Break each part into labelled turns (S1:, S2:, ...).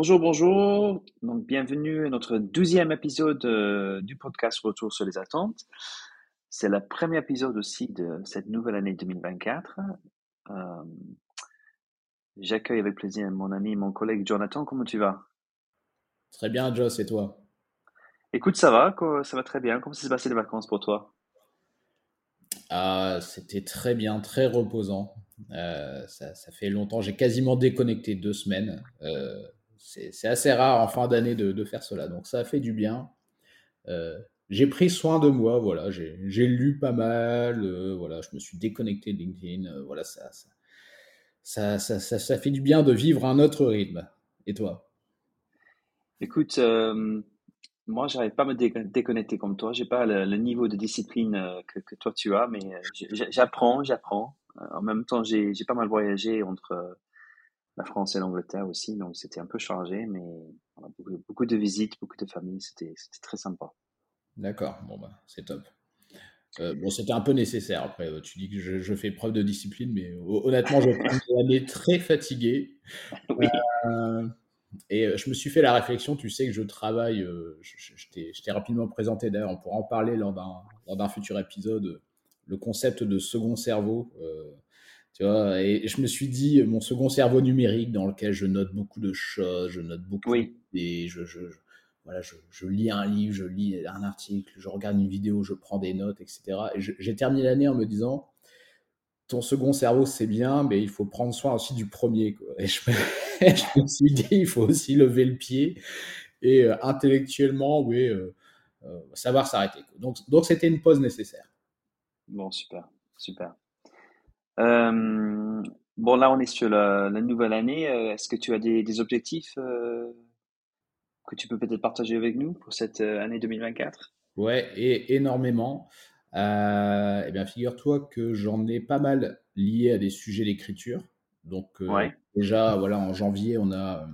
S1: Bonjour, bonjour. Donc, bienvenue à notre douzième épisode euh, du podcast Retour sur les attentes. C'est le premier épisode aussi de cette nouvelle année 2024. Euh, J'accueille avec plaisir mon ami, mon collègue Jonathan. Comment tu vas?
S2: Très bien, Joss, et toi?
S1: Écoute, ça va, ça va très bien. Comment s'est passé les vacances pour toi?
S2: Ah, c'était très bien, très reposant. Euh, ça, ça fait longtemps, j'ai quasiment déconnecté deux semaines. Euh, c'est assez rare en fin d'année de, faire cela, donc ça a fait du bien. Euh, j'ai pris soin de moi, voilà, j'ai lu pas mal, euh, voilà, je me suis déconnecté de LinkedIn, euh, voilà, ça, ça, ça, ça, fait du bien de vivre un autre rythme. Et toi?
S1: Écoute, moi, j'arrive pas à me dé- déconnecter comme toi. J'ai pas le, niveau de discipline que, que toi tu as, mais j'apprends, j'apprends. En même temps, j'ai pas mal voyagé entre la France et l'Angleterre aussi, donc c'était un peu chargé, mais beaucoup, beaucoup de visites, beaucoup de familles, c'était très sympa.
S2: D'accord, bon bah, c'est top. Euh, bon, c'était un peu nécessaire. Après, euh, tu dis que je, je fais preuve de discipline, mais ho- honnêtement, je l'année très fatigué.
S1: Oui,
S2: Euh, et euh, je me suis fait la réflexion, tu sais que je travaille, je, je- je t'ai rapidement présenté d'ailleurs, on pourra en parler lors d'un futur épisode, le concept de second cerveau. euh, tu vois, et je me suis dit, mon second cerveau numérique dans lequel je note beaucoup de choses, je note beaucoup
S1: oui,
S2: d'idées, je, je, je- voilà, je, je lis un livre, je lis un article, je regarde une vidéo, je prends des notes, etc. Et j'ai terminé l'année en me disant, ton second cerveau, c'est bien, mais il faut prendre soin aussi du premier. quoi. Et je me, suis dit, il faut aussi lever le pied et euh, intellectuellement, oui, euh, euh, savoir s'arrêter. Donc, donc c'était une pause nécessaire.
S1: bon, super, super. Euh, bon, là, on est sur la, la nouvelle année. Euh, Est-ce que tu as des, des objectifs euh, que tu peux peut-être partager avec nous pour cette année 2024?
S2: Ouais, et énormément. Euh, eh bien, figure-toi que j'en ai pas mal lié à des sujets d'écriture. Donc,
S1: Ouais,
S2: déjà, voilà, en janvier, on a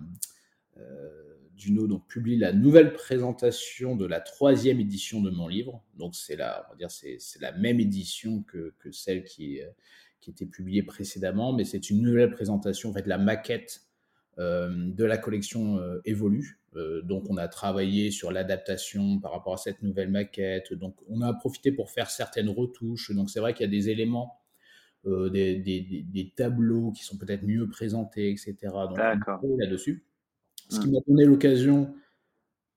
S2: Duno donc publie la nouvelle présentation de la troisième édition de mon livre. Donc, c'est la, on va dire, c'est la même édition que, que celle qui, euh, qui était publiée précédemment, mais c'est une nouvelle présentation, en fait, la maquette euh, de la collection euh, évolue. Euh, donc, on a travaillé sur l'adaptation par rapport à cette nouvelle maquette. Donc, on a profité pour faire certaines retouches. Donc, c'est vrai qu'il y a des éléments, euh, des, des- des- des tableaux qui sont peut-être mieux présentés, etc. Donc, là-dessus. Ce qui
S1: Hmm.
S2: m'a donné l'occasion,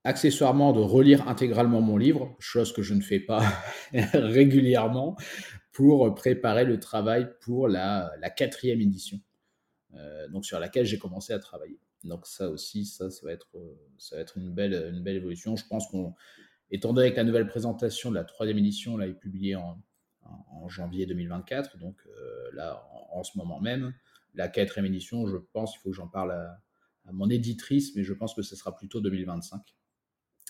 S2: accessoirement, de relire intégralement mon livre, chose que je ne fais pas régulièrement, pour préparer le travail pour la, la quatrième édition euh, donc sur laquelle j'ai commencé à travailler. Donc ça aussi, ça, ça va être, euh, ça va être une belle, une belle évolution. Je pense qu'on, étant donné que la nouvelle présentation de la troisième édition là, est publiée en, en, en janvier 2024, donc euh, là, en, en, ce moment même, la quatrième édition, je pense, il faut que j'en parle à, à, mon éditrice, mais je pense que ce sera plutôt 2025.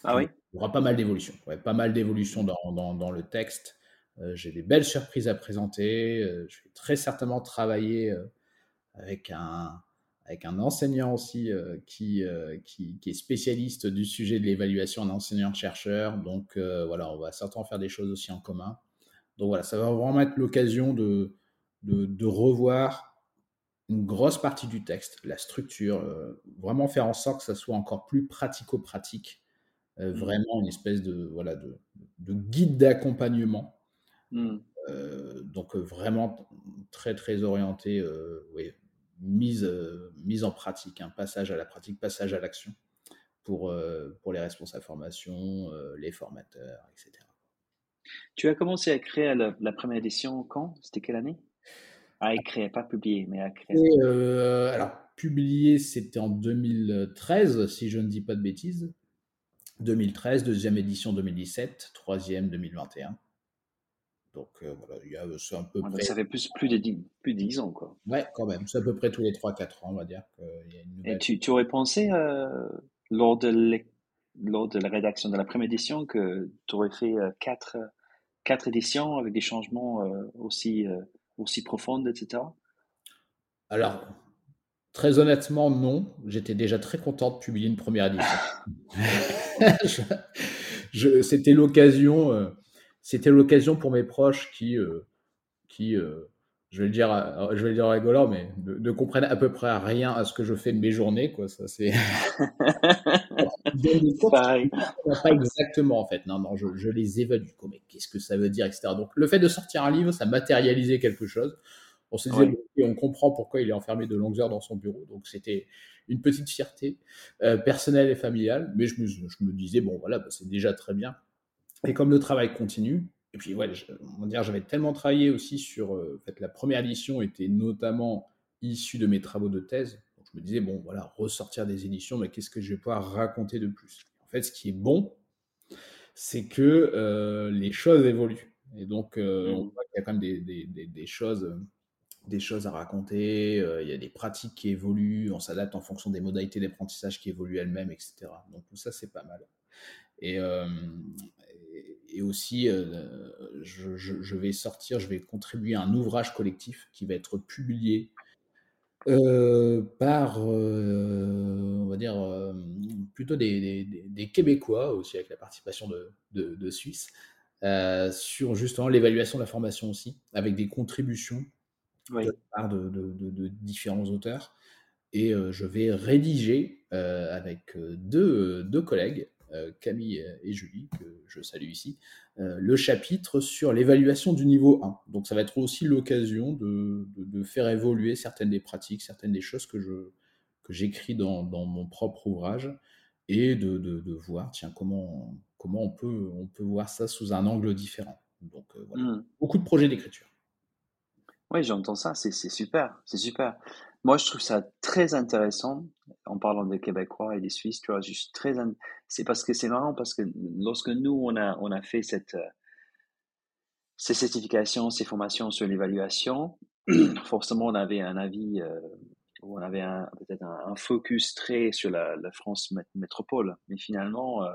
S1: Ah
S2: Donc,
S1: oui?
S2: il y aura pas mal d'évolutions, ouais, pas mal d'évolutions dans, dans, dans, le texte. Euh, j'ai des belles surprises à présenter. Euh, je vais très certainement travailler euh, avec un, avec un enseignant aussi euh, qui, euh, qui, qui, est spécialiste du sujet de l'évaluation, un enseignant-chercheur. Donc euh, voilà, on va certainement faire des choses aussi en commun. Donc voilà, ça va vraiment être l'occasion de, de, de, revoir une grosse partie du texte, la structure, vraiment faire en sorte que ça soit encore plus pratico-pratique, euh, vraiment une espèce de, voilà, de, de guide d'accompagnement.
S1: Mm.
S2: Euh, donc vraiment très très orienté, oui, mise, euh, mise en pratique, un hein, passage à la pratique, passage à l'action pour, euh, pour les responsables formation, euh, les formateurs, etc.
S1: Tu as commencé à créer la, la première édition quand? C'était quelle année? À écrire, pas publier, mais à créer.
S2: Et, euh, alors, publié, c'était en 2013, si je ne dis pas de bêtises. 2013, deuxième édition 2017, troisième 2021. Donc euh, voilà, il y a c'est un peu
S1: ouais,
S2: près.
S1: Ça fait plus, plus, de 10, plus de 10 ans, quoi.
S2: Ouais, quand même. C'est à peu près tous les 3-4 ans, on va dire.
S1: Y a une nouvelle... Et tu, tu, aurais pensé, euh, lors, de lors de la rédaction de la première édition, que tu aurais fait 4 euh, quatre éditions avec des changements euh, aussi, aussi profonds, etc.
S2: Alors, très honnêtement, non. J'étais déjà très content de publier une première édition. je, je, C'était l'occasion. C'était l'occasion pour mes proches qui, euh, qui euh, je vais le dire, euh, je vais le dire rigolant, mais ne, comprennent à peu près rien à ce que je fais de mes journées, quoi. Ça, c'est. Pas exactement, en fait. Non, non, je, les évalue. Mais qu'est-ce que ça veut dire, etc. Donc, le fait de sortir un livre, ça matérialisait quelque chose. On se disait, on comprend pourquoi il est enfermé de longues heures dans son bureau. Donc, c'était une petite fierté euh, personnelle et familiale. Mais je me, je me disais, bon, voilà, bah, c'est déjà très bien. Et comme le travail continue, et puis, ouais, on va dire, j'avais tellement travaillé aussi sur. Euh, en fait, la première édition était notamment issue de mes travaux de thèse. Donc, je me disais, bon, voilà, ressortir des éditions, mais qu'est-ce que je vais pouvoir raconter de plus? En fait, ce qui est bon, c'est que euh, les choses évoluent. Et donc, euh, on mmh. voit qu'il y a quand même des, des, des, choses, des choses à raconter. il y a des pratiques qui évoluent. On s'adapte en fonction des modalités d'apprentissage qui évoluent elles-mêmes, etc. Donc, tout ça, c'est pas mal. Et, et aussi, euh, je, vais sortir, je vais contribuer à un ouvrage collectif qui va être publié euh, par, euh, on va dire, plutôt des, Québécois, aussi avec la participation de, de, Suisse, sur justement l'évaluation de la formation aussi, avec des contributions de part de, différents auteurs. Et je vais rédiger avec deux, deux collègues Camille et Julie, que je salue ici, euh, le chapitre sur l'évaluation du niveau 1. Donc ça va être aussi l'occasion de, faire évoluer certaines des pratiques, certaines des choses que je que j'écris dans, mon propre ouvrage et de, voir tiens comment comment on peut on peut voir ça sous un angle différent. Donc euh, voilà, hmm. beaucoup de projets d'écriture.
S1: Oui, j'entends ça, c'est super, c'est super. Moi, je trouve ça très intéressant en parlant des Québécois et des Suisses. Tu vois, suis très. C'est parce que c'est marrant parce que lorsque nous on a on a fait cette euh, ces certifications, ces formations sur l'évaluation, forcément on avait un avis euh, on avait peut-être un, focus très sur la, la France métropole. Mais finalement, euh,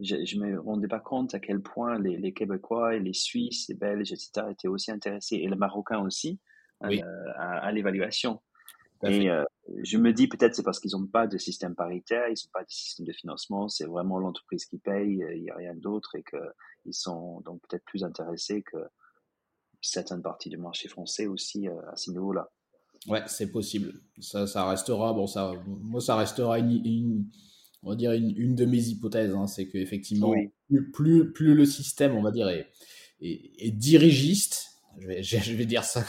S1: je, ne me rendais pas compte à quel point les, les, Québécois et les Suisses, les Belges, etc. étaient aussi intéressés et les Marocains aussi à, à l'évaluation. Et euh, je me dis peut-être c'est parce qu'ils n'ont pas de système paritaire, ils n'ont pas de système de financement, c'est vraiment l'entreprise qui paye, il n'y a rien d'autre et qu'ils sont donc peut-être plus intéressés que certaines parties du marché français aussi euh, à ce niveau-là.
S2: Ouais, c'est possible. Ça, ça restera, bon, ça, moi, ça restera une, on va dire une, de mes hypothèses, hein, c'est qu'effectivement, plus, plus, le système, on va dire, est, est, dirigiste, je vais, je vais, dire ça,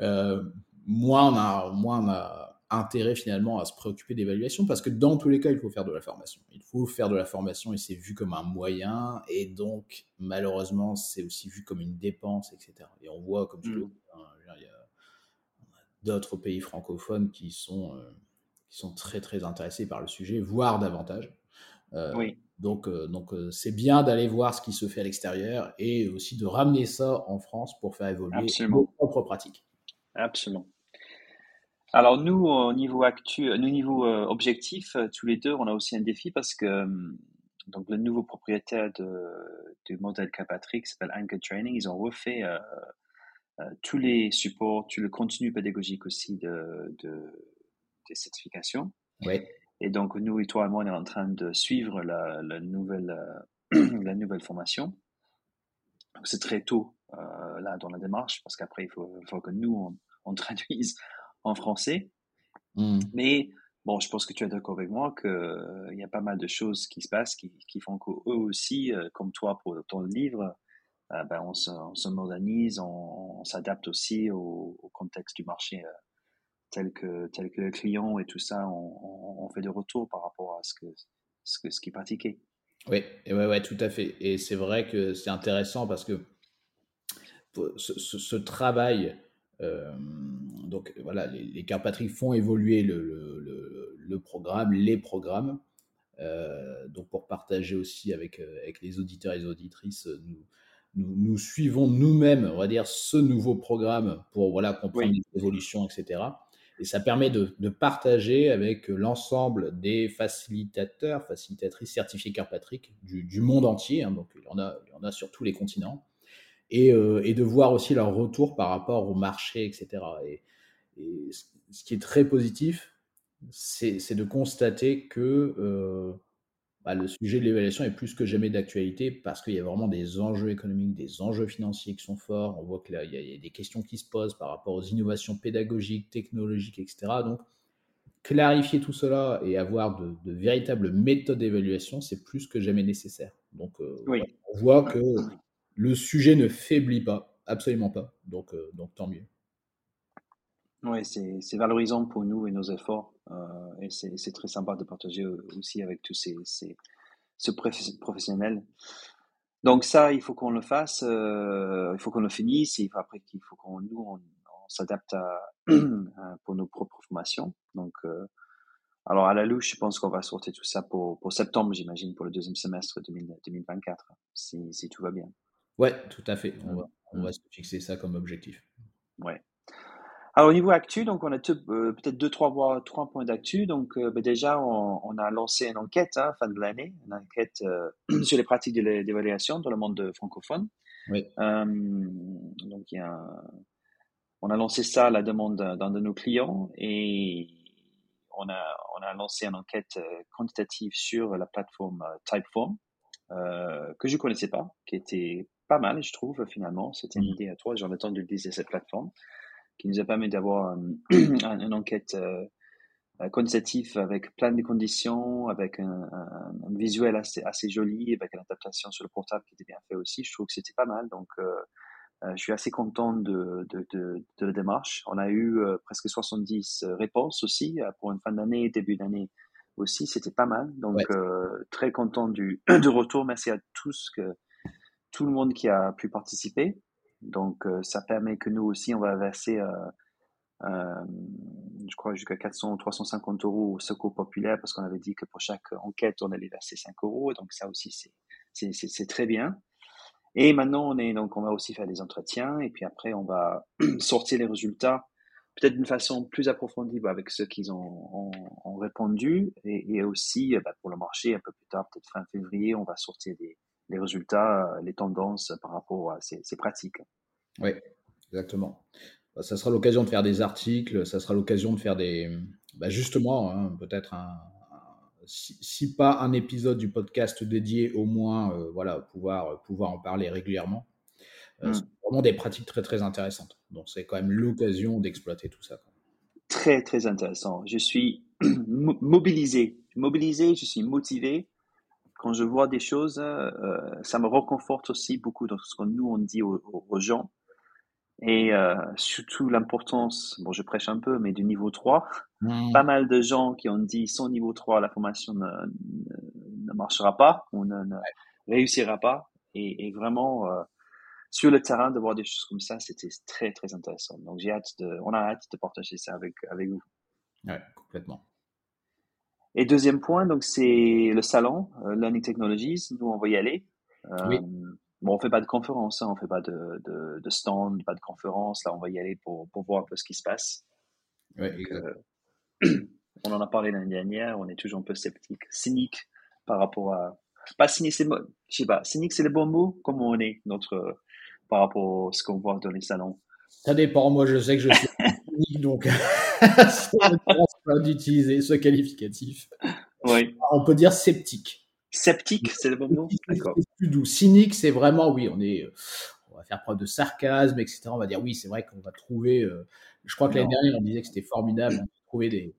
S2: euh, moins on a, moins on a intérêt finalement à se préoccuper d'évaluation parce que dans tous les cas, il faut faire de la formation. Il faut faire de la formation et c'est vu comme un moyen et donc malheureusement, c'est aussi vu comme une dépense, etc. Et on voit, comme je mmh. il y a d'autres pays francophones qui sont, euh, qui sont très très intéressés par le sujet, voire davantage. Euh, oui. Donc, euh, donc c'est bien d'aller voir ce qui se fait à l'extérieur et aussi de ramener ça en France pour faire évoluer nos propres pratiques.
S1: Absolument. Alors nous, au niveau actuel, au niveau euh, objectif, euh, tous les deux, on a aussi un défi parce que euh, donc le nouveau propriétaire de, du modèle K-Patrick s'appelle Anchor Training. Ils ont refait tous les supports, tout le contenu pédagogique aussi de, de des certifications.
S2: Oui.
S1: Et donc nous et toi et moi, on est en train de suivre la, la nouvelle la nouvelle formation. C'est très tôt là dans la démarche parce qu'après il faut, faut que nous on, on traduise en français. Hmm. Mais bon, je pense que tu es d'accord avec moi qu'il euh, y a pas mal de choses qui se passent qui, qui font qu'eux aussi, euh, comme toi pour ton livre, euh, ben, on, se, on, se, modernise, on, s'adapte aussi au, contexte du marché tel que, tel que le client et tout ça, on, on, fait des retours par rapport à ce que ce, que, ce qui est pratiqué.
S2: Oui, et ouais, ouais, tout à fait. Et c'est vrai que c'est intéressant parce que ce, ce travail euh, donc voilà, les, les Carpatrick font évoluer le, le, programme, les programmes. Euh, donc pour partager aussi avec, euh, avec les auditeurs et les auditrices, nous, nous, suivons nous-mêmes, on va dire, ce nouveau programme pour voilà, comprendre les évolutions, etc. Et ça permet de, de partager avec l'ensemble des facilitateurs, facilitatrices certifiés Carpatrick du, du monde entier. Hein. donc il y, en a, il y en a sur tous les continents. Euh, et, de voir aussi leur retour par rapport au marché, etc. Et, ce qui est très positif, c'est de constater que euh, bah, le sujet de l'évaluation est plus que jamais d'actualité parce qu'il y a vraiment des enjeux économiques, des enjeux financiers qui sont forts. On voit qu'il y, y, a des questions qui se posent par rapport aux innovations pédagogiques, technologiques, etc. Donc, clarifier tout cela et avoir de, véritables méthodes d'évaluation, c'est plus que jamais nécessaire. Donc, euh, on voit que le sujet ne faiblit pas, absolument pas. Donc, euh, donc tant mieux.
S1: Oui, c'est valorisant pour nous et nos efforts. Euh, et c'est très sympa de partager aussi avec tous ces, ces, ce professionnels. Donc ça, il faut qu'on le fasse, euh, il faut qu'on le finisse, et après il faut qu'on nous on, s'adapte pour nos propres formations. Donc euh, alors à la louche, je pense qu'on va sortir tout ça pour, pour septembre, j'imagine, pour le deuxième semestre 2024, si, si tout va bien.
S2: Ouais, tout à fait. On va, on va se fixer ça comme objectif.
S1: Ouais. Alors, au niveau actu, donc on a euh, peut-être deux, trois, trois points d'actu. Donc, euh, ben, déjà, on, a lancé une enquête hein, fin de l'année, une enquête euh, sur les pratiques d'évaluation dans le monde francophone. Oui. donc, il y a on a lancé ça à la demande d'un de nos clients et on a, on a lancé une enquête quantitative sur la plateforme Typeform que je connaissais pas, qui était pas mal, je trouve, finalement. C'était une mmh. idée à toi. J'en ai entendu utiliser cette plateforme qui nous a permis d'avoir euh, une enquête euh, euh, quantitative avec plein de conditions, avec un, visuel assez, assez joli, avec une adaptation sur le portable qui était bien fait aussi. Je trouve que c'était pas mal. Donc, je suis assez content de, de, de, de, la démarche. On a eu presque 70 réponses aussi pour une fin d'année, début d'année aussi. C'était pas mal. Donc, très content du, du retour. Merci à tous, que, tout le monde qui a pu participer. Donc, euh, ça permet que nous aussi, on va verser, euh, euh, je crois, jusqu'à 400 ou 350 euros au secours populaire parce qu'on avait dit que pour chaque enquête, on allait verser 5 euros. Donc, ça aussi, c'est très bien. Et maintenant, on, est, donc, on va aussi faire des entretiens et puis après, on va sortir les résultats peut-être d'une façon plus approfondie bah, avec ceux qui ont, répondu et, aussi bah, pour le marché un peu plus tard, peut-être fin février, on va sortir des, les résultats, les tendances par rapport à ces, pratiques.
S2: Oui, exactement. Bah, ça sera l'occasion de faire des articles, ça sera l'occasion de faire des, bah, justement, hein, peut-être un, si, pas un épisode du podcast dédié, au moins, euh, voilà, pouvoir, pouvoir en parler régulièrement. Euh, mmh. C'est vraiment des pratiques très très intéressantes. Donc c'est quand même l'occasion d'exploiter tout ça.
S1: Très très intéressant. Je suis mobilisé, mobilisé, je suis motivé quand je vois des choses, euh, ça me reconforte aussi beaucoup dans ce que nous on dit aux, gens. Et euh, surtout l'importance, bon je prêche un peu, mais du niveau 3. Mmh. Pas mal de gens qui ont dit sans niveau 3, la formation ne, ne, marchera pas ou ne, réussira pas. Et, vraiment, euh, sur le terrain, de voir des choses comme ça, c'était très très intéressant. Donc j'ai hâte de, on a hâte de partager ça avec, avec vous.
S2: Oui, complètement.
S1: Et deuxième point, donc c'est le salon euh, Learning Technologies. Nous, on va y aller. Euh, bon, on fait pas de conférence, hein, on fait pas de, de, de, stand, pas de conférence. Là, on va y aller pour, pour voir un peu ce qui se passe.
S2: Oui,
S1: euh, on en a parlé l'année dernière. On est toujours un peu sceptique, cynique par rapport à. Pas cynique, c'est je sais pas. Cynique, c'est le bon mot. Comment on est notre par rapport à ce qu'on voit dans les salons.
S2: Ça dépend. Moi, je sais que je suis cynique, donc d'utiliser ce qualificatif.
S1: Oui.
S2: On peut dire sceptique.
S1: Sceptique, c'est le bon nom
S2: D'accord. plus doux. Cynique, c'est vraiment, oui, on est, on va faire preuve de sarcasme, etc. On va dire, oui, c'est vrai qu'on va trouver, euh, je crois que l'année dernière, on disait que c'était formidable, on trouver des,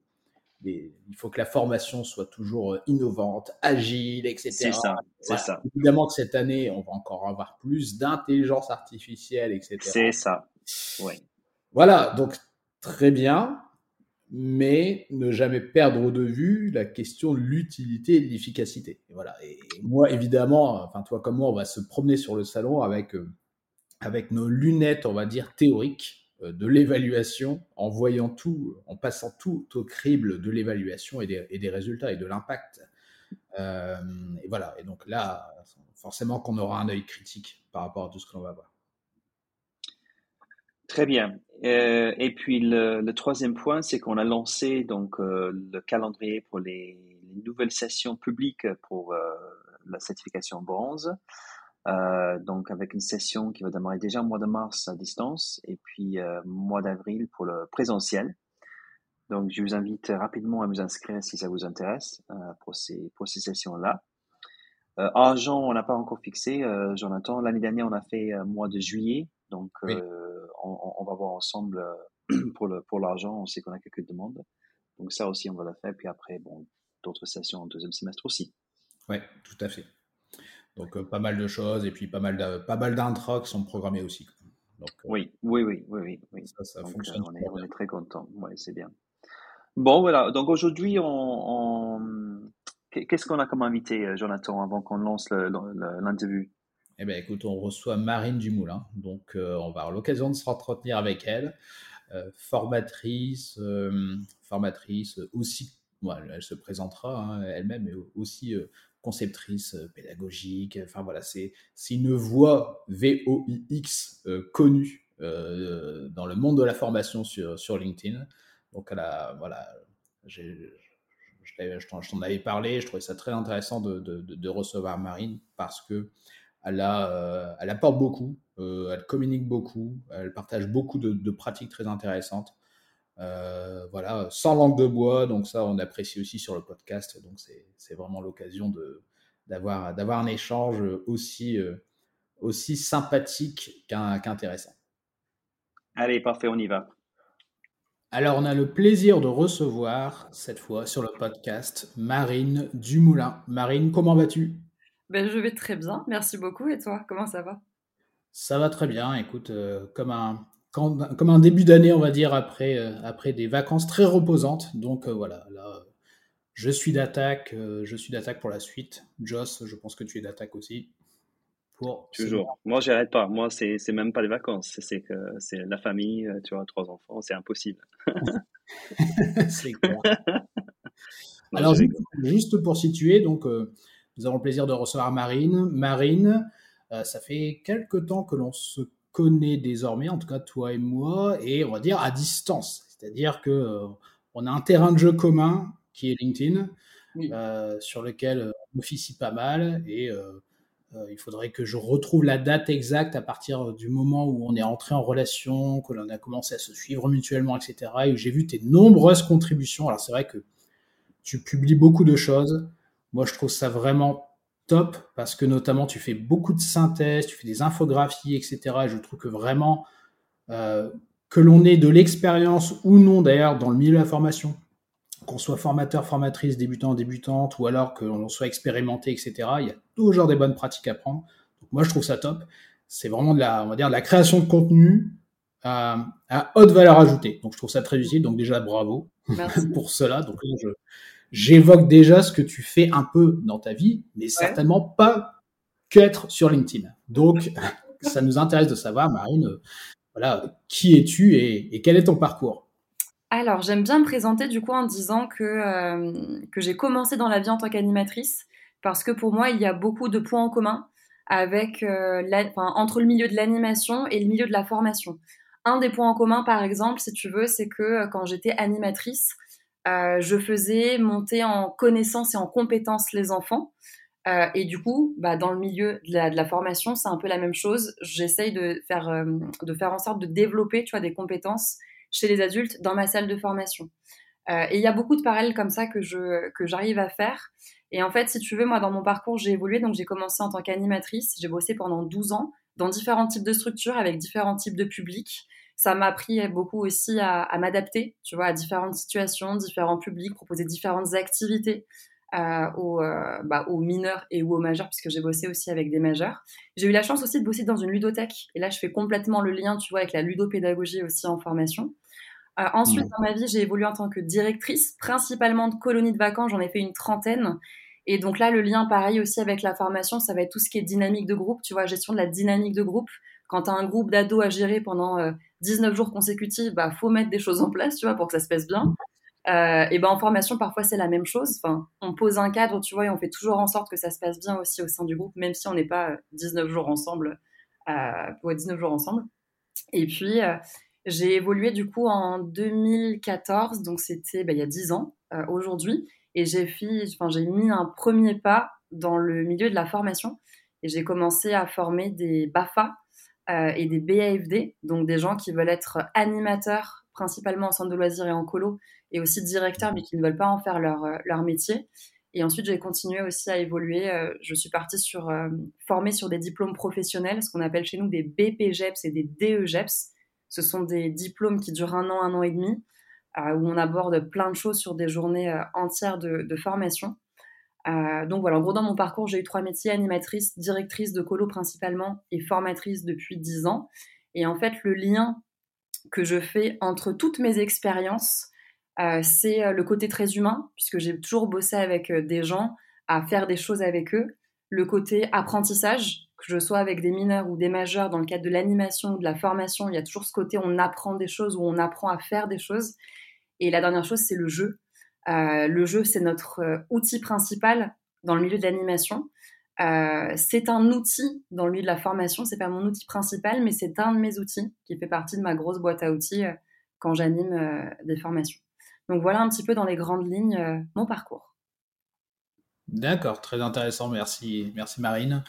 S2: des, il faut que la formation soit toujours euh, innovante, agile, etc.
S1: C'est ça, c'est ça.
S2: Évidemment que cette année, on va encore avoir plus d'intelligence artificielle, etc.
S1: C'est ça, oui.
S2: Voilà, donc très bien mais ne jamais perdre de vue la question de l'utilité et de l'efficacité. Voilà. Et moi, évidemment, enfin toi comme moi, on va se promener sur le salon avec euh, avec nos lunettes, on va dire théoriques euh, de l'évaluation, en voyant tout, en passant tout au crible de l'évaluation et des, et des, résultats et de l'impact. Euh, et voilà. Et donc là, forcément qu'on aura un œil critique par rapport à tout ce que l'on va voir.
S1: Très bien. Euh, et puis le, le troisième point, c'est qu'on a lancé donc euh, le calendrier pour les, les, nouvelles sessions publiques pour euh, la certification bronze. Euh, donc avec une session qui va démarrer déjà au mois de mars à distance et puis mois d'avril pour le présentiel. Donc je vous invite rapidement à vous inscrire si ça vous intéresse pour ces pour ces sessions là. Euh, argent, on n'a pas encore fixé, euh, Jonathan. L'année dernière, on a fait euh, mois de juillet, donc
S2: Oui.
S1: euh, on, on va voir ensemble pour le pour l'argent. On sait qu'on a quelques demandes, donc ça aussi, on va le faire. Puis après, bon, d'autres sessions en deuxième semestre aussi.
S2: Ouais, tout à fait. Donc pas mal de choses et puis pas mal de, pas mal qui sont programmés aussi.
S1: Donc, oui, oui, oui, oui, oui, oui.
S2: Ça, ça donc, fonctionne.
S1: on, est, on est, très content. Ouais, c'est bien. Bon, voilà. Donc aujourd'hui, on, on Qu'est-ce qu'on a comme invité, euh, Jonathan, avant qu'on lance l'interview?
S2: Eh bien, écoute, on reçoit Marine Dumoulin. Donc, euh, on va avoir l'occasion de s'entretenir avec elle. Euh, formatrice, euh, formatrice aussi, elle, se présentera hein, elle-même, mais aussi conceptrice pédagogique. Enfin, voilà, c'est une voix VOIX connue dans le monde de la formation sur, LinkedIn. Donc, elle a, voilà, je t'en avais parlé, je trouvais ça très intéressant de recevoir Marine parce que elle, a, euh, elle apporte beaucoup, euh, elle communique beaucoup, elle partage beaucoup de, de pratiques très intéressantes. Euh, voilà, sans langue de bois, donc ça on apprécie aussi sur le podcast, donc c'est vraiment l'occasion d'avoir un échange aussi, aussi sympathique qu'intéressant.
S1: Allez, parfait, on y va.
S2: Alors, on a le plaisir de recevoir cette fois sur le podcast Marine Dumoulin. Marine, comment vas-tu?
S3: Ben, Je vais très bien, merci beaucoup. Et toi, comment ça va?
S2: Ça va très bien. Écoute, euh, comme, un, quand, comme un début d'année, on va dire, après, euh, après des vacances très reposantes. Donc euh, voilà, là, je suis d'attaque. je suis d'attaque pour la suite. Joss, je pense que tu es d'attaque aussi.
S1: Pour Toujours. Moi, j'arrête pas. Moi, c'est même pas les vacances. C'est que c'est la famille. Tu vois, trois enfants, c'est impossible.
S2: c'est clair. Alors, juste, pour situer, donc, euh, nous avons le plaisir de recevoir Marine. Marine, euh, ça fait quelques temps que l'on se connaît désormais, en tout cas toi et moi, et on va dire à distance. C'est-à-dire que euh, on a un terrain de jeu commun qui est LinkedIn, sur lequel on officie pas mal et euh, il faudrait que je retrouve la date exacte à partir du moment où on est entré en relation, que l'on a commencé à se suivre mutuellement, etc. Et j'ai vu tes nombreuses contributions. Alors c'est vrai que tu publies beaucoup de choses. Moi, je trouve ça vraiment top parce que notamment tu fais beaucoup de synthèses, tu fais des infographies, etc. Et je trouve que vraiment euh, que l'on ait de l'expérience ou non d'ailleurs dans le milieu de la formation, qu'on soit formateur, formatrice, débutant, débutante, ou alors que l'on soit expérimenté, etc. Il y a toujours des bonnes pratiques à prendre. Donc moi, je trouve ça top. C'est vraiment de la, on va dire, de la création de contenu à, à, haute valeur ajoutée. Donc je trouve ça très utile. Donc déjà, bravo pour cela. Donc là, j'évoque déjà ce que tu fais un peu dans ta vie, mais certainement pas qu'être sur LinkedIn. Donc ça nous intéresse de savoir, Marine, voilà, qui es-tu et, et quel est ton parcours?
S3: Alors, j'aime bien me présenter du coup en disant que, euh, que j'ai commencé dans la vie en tant qu'animatrice parce que pour moi, il y a beaucoup de points en commun avec, euh, enfin, entre le milieu de l'animation et le milieu de la formation. Un des points en commun, par exemple, si tu veux, c'est que euh, quand j'étais animatrice, je faisais monter en connaissance et en compétences les enfants. et du coup, bah, dans le milieu de la, formation, c'est un peu la même chose. J'essaye de faire, de faire en sorte de développer, tu vois, des compétences chez les adultes dans ma salle de formation. Euh, et il y a beaucoup de parallèles comme ça que je que j'arrive à faire. Et en fait, si tu veux, moi, dans mon parcours, j'ai évolué. Donc, j'ai commencé en tant qu'animatrice. J'ai bossé pendant 12 ans dans différents types de structures avec différents types de publics. Ça m'a appris beaucoup aussi à, à m'adapter, tu vois, à différentes situations, différents publics, proposer différentes activités euh, aux, euh, bah, aux, mineurs et ou aux majeurs, puisque j'ai bossé aussi avec des majeurs. J'ai eu la chance aussi de bosser dans une ludothèque. Et là, je fais complètement le lien, tu vois, avec la ludopédagogie aussi en formation. Euh, ensuite, dans ma vie, j'ai évolué en tant que directrice, principalement de colonies de vacances. J'en ai fait une trentaine. Et donc là, le lien, pareil aussi avec la formation, ça va être tout ce qui est dynamique de groupe, tu vois, gestion de la dynamique de groupe. Quand tu as un groupe d'ados à gérer pendant 19 jours consécutifs, bah faut mettre des choses en place, tu vois, pour que ça se passe bien. Euh, et ben en formation, parfois c'est la même chose. Enfin, on pose un cadre, tu vois, et on fait toujours en sorte que ça se passe bien aussi au sein du groupe, même si on n'est pas 19 jours ensemble, euh, pour 19 jours ensemble. Et puis euh, j'ai évolué du coup en 2014, donc c'était ben, il y a 10 ans euh, aujourd'hui, et j'ai mis un premier pas dans le milieu de la formation et j'ai commencé à former des BAFA euh, et des BAFD, donc des gens qui veulent être animateurs principalement en centre de loisirs et en colo, et aussi directeurs, mais qui ne veulent pas en faire leur, euh, leur métier. Et ensuite, j'ai continué aussi à évoluer. je suis partie sur formée sur des diplômes professionnels, ce qu'on appelle chez nous des BPGEPS et des DEGEPS. Ce sont des diplômes qui durent un an, un an et demi, où on aborde plein de choses sur des journées entières de formation. Euh, donc voilà, en gros, dans mon parcours, j'ai eu trois métiers, animatrice, directrice de colo principalement et formatrice depuis dix ans. Et en fait, le lien que je fais entre toutes mes expériences, euh, c'est euh, le côté très humain, puisque j'ai toujours bossé avec des gens, à faire des choses avec eux. Le côté apprentissage, que je sois avec des mineurs ou des majeurs dans le cadre de l'animation ou de la formation, il y a toujours ce côté on apprend des choses ou on apprend à faire des choses. Et la dernière chose, c'est le jeu. Euh, le jeu, c'est notre euh, outil principal dans le milieu de l'animation. Euh, c'est un outil dans le milieu de la formation, c'est pas mon outil principal, mais c'est un de mes outils qui fait partie de ma grosse boîte à outils quand j'anime des formations. Donc voilà un petit peu dans les grandes lignes mon parcours.
S2: D'accord, très intéressant, merci, merci Marine.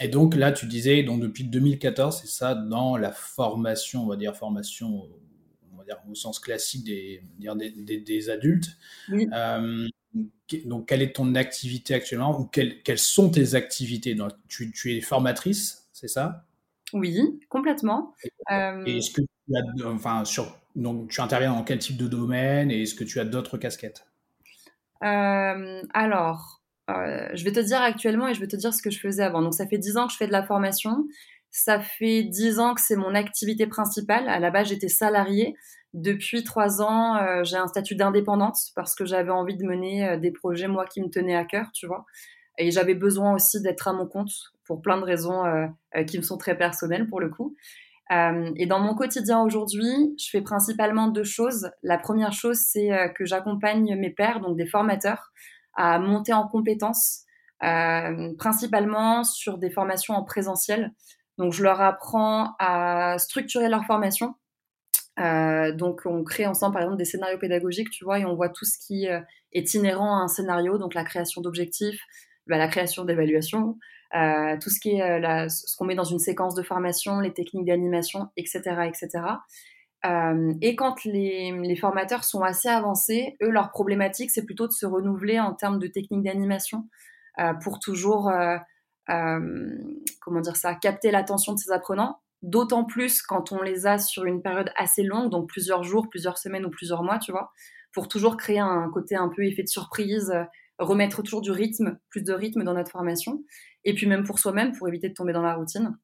S2: Et donc là, tu disais, donc depuis 2014, c'est ça, dans la formation, on va dire formation au sens classique des, des, adultes. Euh, donc, quelle est ton activité actuellement ou quelles, quelles sont tes activités donc, tu, tu, es formatrice, c'est ça?
S3: Oui, complètement.
S2: Et, euh, est-ce que tu as, enfin, sur, donc, tu interviens dans quel type de domaine et est-ce que tu as d'autres casquettes?
S3: Euh, Alors, je vais te dire actuellement et je vais te dire ce que je faisais avant. Donc, ça fait 10 ans que je fais de la formation. Ça fait dix ans que c'est mon activité principale. À la base, j'étais salariée. Depuis trois ans, euh, j'ai un statut d'indépendante parce que j'avais envie de mener euh, des projets, moi, qui me tenaient à cœur, tu vois. Et j'avais besoin aussi d'être à mon compte pour plein de raisons euh, qui me sont très personnelles pour le coup. et dans mon quotidien aujourd'hui, je fais principalement deux choses. La première chose, c'est que j'accompagne mes pairs, donc des formateurs, à monter en compétences, principalement sur des formations en présentiel. Donc, je leur apprends à structurer leur formation. Euh, donc, on crée ensemble, par exemple, des scénarios pédagogiques, tu vois, et on voit tout ce qui euh, est inhérent à un scénario, donc la création d'objectifs, bah, la création d'évaluation, euh, tout ce qui est la, ce qu'on met dans une séquence de formation, les techniques d'animation, etc., etc. et quand les, les, formateurs sont assez avancés, eux, leur problématique, c'est plutôt de se renouveler en termes de techniques d'animation pour toujours euh, comment dire ça, capter l'attention de ses apprenants, d'autant plus quand on les a sur une période assez longue, donc plusieurs jours, plusieurs semaines ou plusieurs mois, tu vois, pour toujours créer un côté un peu effet de surprise, euh, remettre toujours du rythme, plus de rythme dans notre formation, et puis même pour soi-même, pour éviter de tomber dans la routine.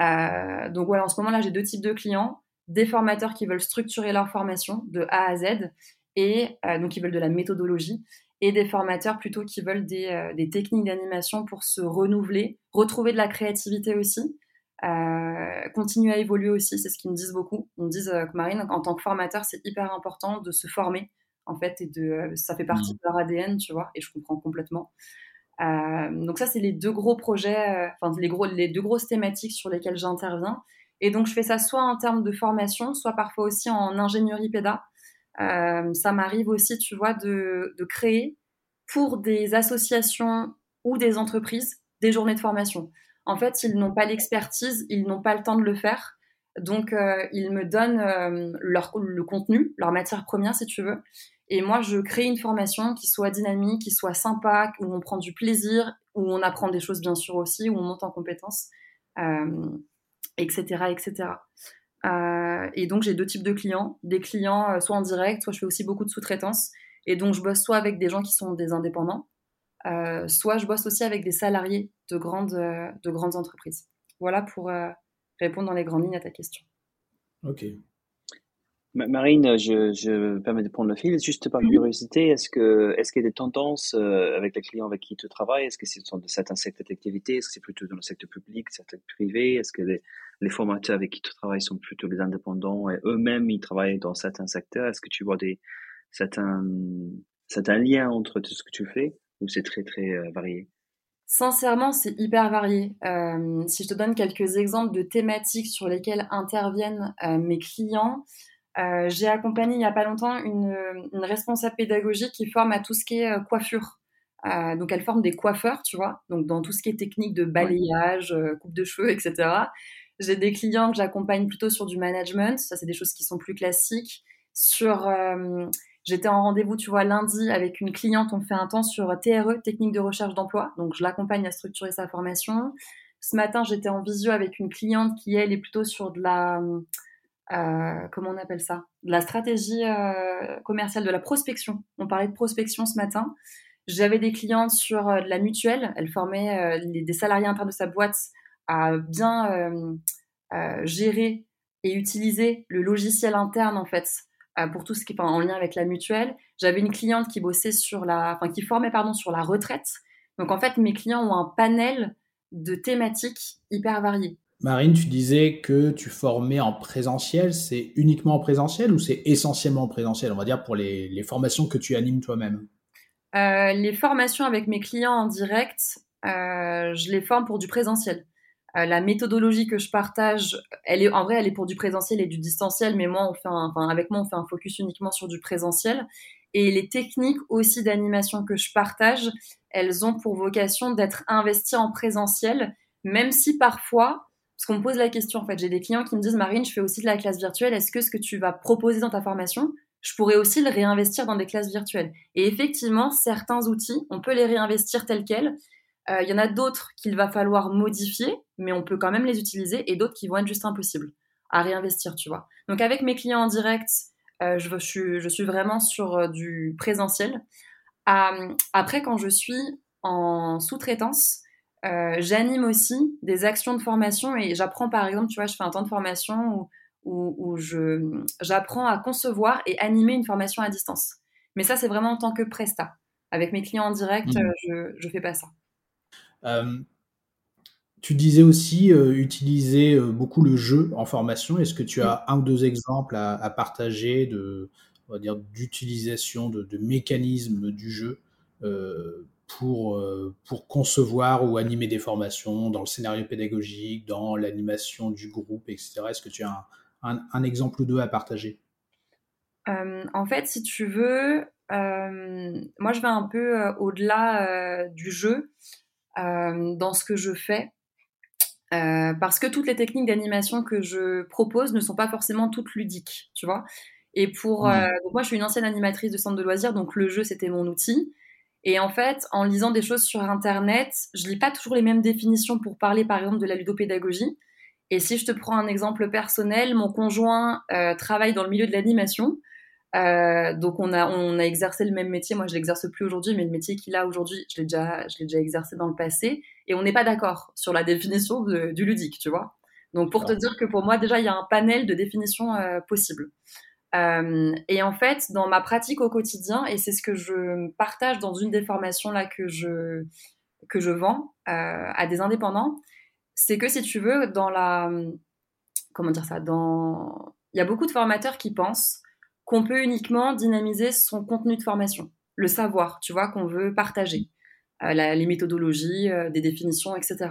S3: Euh, donc voilà, en ce moment-là, j'ai deux types de clients, des formateurs qui veulent structurer leur formation de A à Z, et donc qui veulent de la méthodologie, et des formateurs plutôt qui veulent des, euh, des techniques d'animation pour se renouveler, retrouver de la créativité aussi, euh, continuer à évoluer aussi, c'est ce qu'ils me disent beaucoup. Ils me disent euh, que Marine, en tant que formateur, c'est hyper important de se former, en fait, et de, ça fait partie mmh. de leur ADN, tu vois, et je comprends complètement. donc ça, c'est les deux gros projets, enfin les, gros, les deux grosses thématiques sur lesquelles j'interviens. Et donc je fais ça soit en termes de formation, soit parfois aussi en ingénierie péda. Euh, ça m'arrive aussi, tu vois, de, créer pour des associations ou des entreprises des journées de formation. En fait, ils n'ont pas l'expertise, ils n'ont pas le temps de le faire. Donc, euh, ils me donnent euh, leur, le contenu, leur matière première, si tu veux. Et moi, je crée une formation qui soit dynamique, qui soit sympa, où on prend du plaisir, où on apprend des choses, bien sûr, aussi, où on monte en compétences, etc., etc. Euh, et donc, j'ai deux types de clients. Des clients euh, soit en direct, soit je fais aussi beaucoup de sous-traitance. Et donc, je bosse soit avec des gens qui sont des indépendants, euh, soit je bosse aussi avec des salariés de grandes, de grandes entreprises. Voilà pour répondre dans les grandes lignes à ta question.
S2: Ok.
S1: Marine, je, je me permets de prendre le fil. Juste par curiosité, est-ce que est-ce qu'il y a des tendances avec les clients avec qui tu travailles? Est-ce que c'est dans certains secteurs d'activité? Est-ce que c'est plutôt dans le secteur public, le secteur privé? Est-ce que les, les formateurs avec qui tu travailles sont plutôt les indépendants et eux-mêmes ils travaillent dans certains secteurs? Est-ce que tu vois des certains certains liens entre tout ce que tu fais ou c'est très très euh, varié?
S3: Sincèrement, c'est hyper varié. Euh, si je te donne quelques exemples de thématiques sur lesquelles interviennent euh, mes clients, j'ai accompagné il n'y a pas longtemps une, une, responsable pédagogique qui forme à tout ce qui est coiffure. donc elle forme des coiffeurs, tu vois, donc dans tout ce qui est technique de balayage, coupe de cheveux, etc. J'ai des clients que j'accompagne plutôt sur du management, ça c'est des choses qui sont plus classiques, sur euh, J'étais en rendez-vous, tu vois, lundi avec une cliente. On fait un temps sur TRE, technique de recherche d'emploi. Donc, je l'accompagne à structurer sa formation. Ce matin, j'étais en visio avec une cliente qui, elle, est plutôt sur de la, euh, comment on appelle ça? De la stratégie euh, commerciale, de la prospection. On parlait de prospection ce matin. J'avais des clientes sur euh, de la mutuelle. Elle formait des salariés internes de sa boîte à bien gérer et utiliser le logiciel interne, en fait, pour tout ce qui est en lien avec la mutuelle. J'avais une cliente qui bossait sur la, enfin, qui formait, pardon, sur la retraite. Donc, en fait, mes clients ont un panel de thématiques hyper variées.
S2: Marine, tu disais que tu formais en présentiel. C'est uniquement en présentiel ou c'est essentiellement en présentiel, on va dire, pour les, formations que tu animes toi-même?
S3: Euh, Les formations avec mes clients en direct, euh, je les forme pour du présentiel. Euh, la méthodologie que je partage, elle est en vrai, elle est pour du présentiel et du distanciel, mais moi, enfin, avec moi, on fait un focus uniquement sur du présentiel. Et les techniques aussi d'animation que je partage, elles ont pour vocation d'être investies en présentiel, même si parfois, parce qu'on me pose la question, en fait, j'ai des clients qui me disent, Marine, je fais aussi de la classe virtuelle, est-ce que ce que tu vas proposer dans ta formation, je pourrais aussi le réinvestir dans des classes virtuelles? Et effectivement, certains outils, on peut les réinvestir tels quels. Euh, il y en a d'autres qu'il va falloir modifier, mais on peut quand même les utiliser, et d'autres qui vont être juste impossibles à réinvestir, tu vois. Donc avec mes clients en direct, euh, je, suis, vraiment sur euh, du présentiel. après, quand je suis en sous-traitance, euh, j'anime aussi des actions de formation et j'apprends par exemple, tu vois, je fais un temps de formation où, où, j'apprends à concevoir et animer une formation à distance. Mais ça, c'est vraiment en tant que presta. Avec mes clients en direct, mmh. je, je fais pas ça.
S2: tu disais aussi utiliser beaucoup le jeu en formation. Est-ce que tu as un ou deux exemples à, à partager de, on va dire, d'utilisation de, de, mécanismes du jeu euh, pour, euh, pour concevoir ou animer des formations dans le scénario pédagogique, dans l'animation du groupe, etc. Est-ce que tu as un, exemple ou deux à partager?
S3: Euh, En fait, si tu veux, euh, moi je vais un peu au-delà du jeu dans ce que je fais. parce que toutes les techniques d'animation que je propose ne sont pas forcément toutes ludiques, tu vois. Et pour mmh. moi, je suis une ancienne animatrice de centre de loisirs, donc le jeu c'était mon outil. Et en fait, en lisant des choses sur Internet, je lis pas toujours les mêmes définitions pour parler, par exemple, de la ludopédagogie. Et si je te prends un exemple personnel, mon conjoint euh, travaille dans le milieu de l'animation. Euh, donc on a, on a exercé le même métier. Moi, je l'exerce plus aujourd'hui, mais le métier qu'il a aujourd'hui, je l'ai déjà, je l'ai déjà exercé dans le passé. Et on n'est pas d'accord sur la définition du ludique, tu vois. Donc pour te dire que pour moi, déjà, il y a un panel de définitions euh, possibles. Euh, et en fait, dans ma pratique au quotidien, et c'est ce que je partage dans une des formations là que je que je vends euh, à des indépendants, c'est que si tu veux, dans la comment dire ça, dans il y a beaucoup de formateurs qui pensent qu'on peut uniquement dynamiser son contenu de formation, le savoir, tu vois, qu'on veut partager, euh, les méthodologies, des définitions, etc.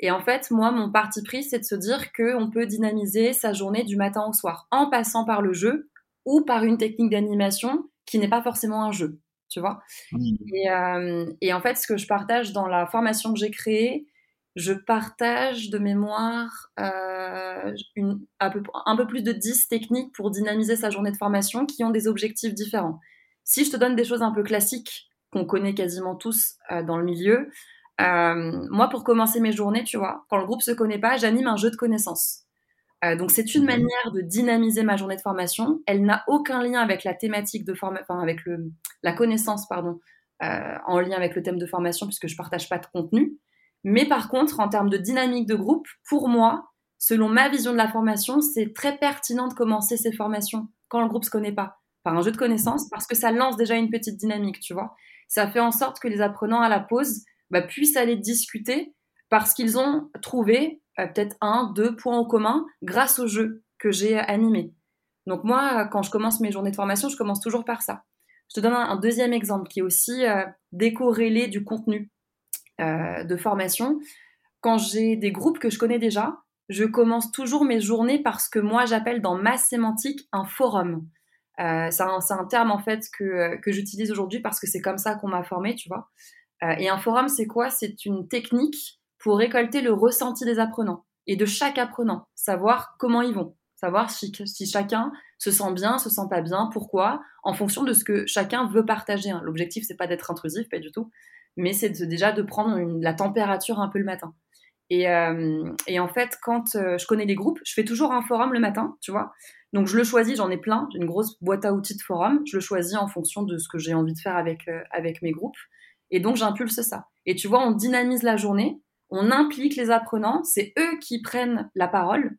S3: Et en fait, moi, mon parti pris, c'est de se dire qu'on peut dynamiser sa journée du matin au soir en passant par le jeu ou par une technique d'animation qui n'est pas forcément un jeu, tu vois. Mmh. Euh, et, en fait, ce que je partage dans la formation que j'ai créée, je partage de mémoire euh, une, un, peu, un peu plus de 10 techniques pour dynamiser sa journée de formation qui ont des objectifs différents. Si je te donne des choses un peu classiques qu'on connaît quasiment tous euh, dans le milieu, moi, pour commencer mes journées, tu vois, quand le groupe se connaît pas, j'anime un jeu de connaissances. Euh, donc c'est une mhm. manière de dynamiser ma journée de formation. Elle n'a aucun lien avec la thématique de formation, enfin avec le, la connaissance, pardon, euh, en lien avec le thème de formation puisque je partage pas de contenu. Mais par contre, en termes de dynamique de groupe, pour moi, selon ma vision de la formation, c'est très pertinent de commencer ces formations quand le groupe se connaît pas par un jeu de connaissances parce que ça lance déjà une petite dynamique, tu vois. Ça fait en sorte que les apprenants à la pause bah, puissent aller discuter parce qu'ils ont trouvé peut-être un, deux points en commun grâce au jeu que j'ai animé. Donc moi, quand je commence mes journées de formation, je commence toujours par ça. Je te donne un, deuxième exemple qui est aussi euh, décorrélé du contenu euh, de formation. Quand j'ai des groupes que je connais déjà, je commence toujours mes journées par ce que moi j'appelle dans ma sémantique un forum. Euh, c'est un, un, terme en fait que, que j'utilise aujourd'hui parce que c'est comme ça qu'on m'a formé, tu vois. Euh, et un forum, c'est quoi? C'est une technique pour récolter le ressenti des apprenants et de chaque apprenant, savoir comment ils vont, savoir si, chacun se sent bien, se sent pas bien, pourquoi, en fonction de ce que chacun veut partager. Hein. L'objectif, c'est pas d'être intrusif, pas du tout, mais c'est déjà de prendre la température un peu le matin. Et, euh, en fait, quand euh, je connais les groupes, je fais toujours un forum le matin, tu vois. Donc je le choisis, j'en ai plein, j'ai une grosse boîte à outils de forum, je le choisis en fonction de ce que j'ai envie de faire avec, euh, avec mes groupes. Et donc j'impulse ça. Et tu vois, on dynamise la journée, on implique les apprenants, c'est eux qui prennent la parole,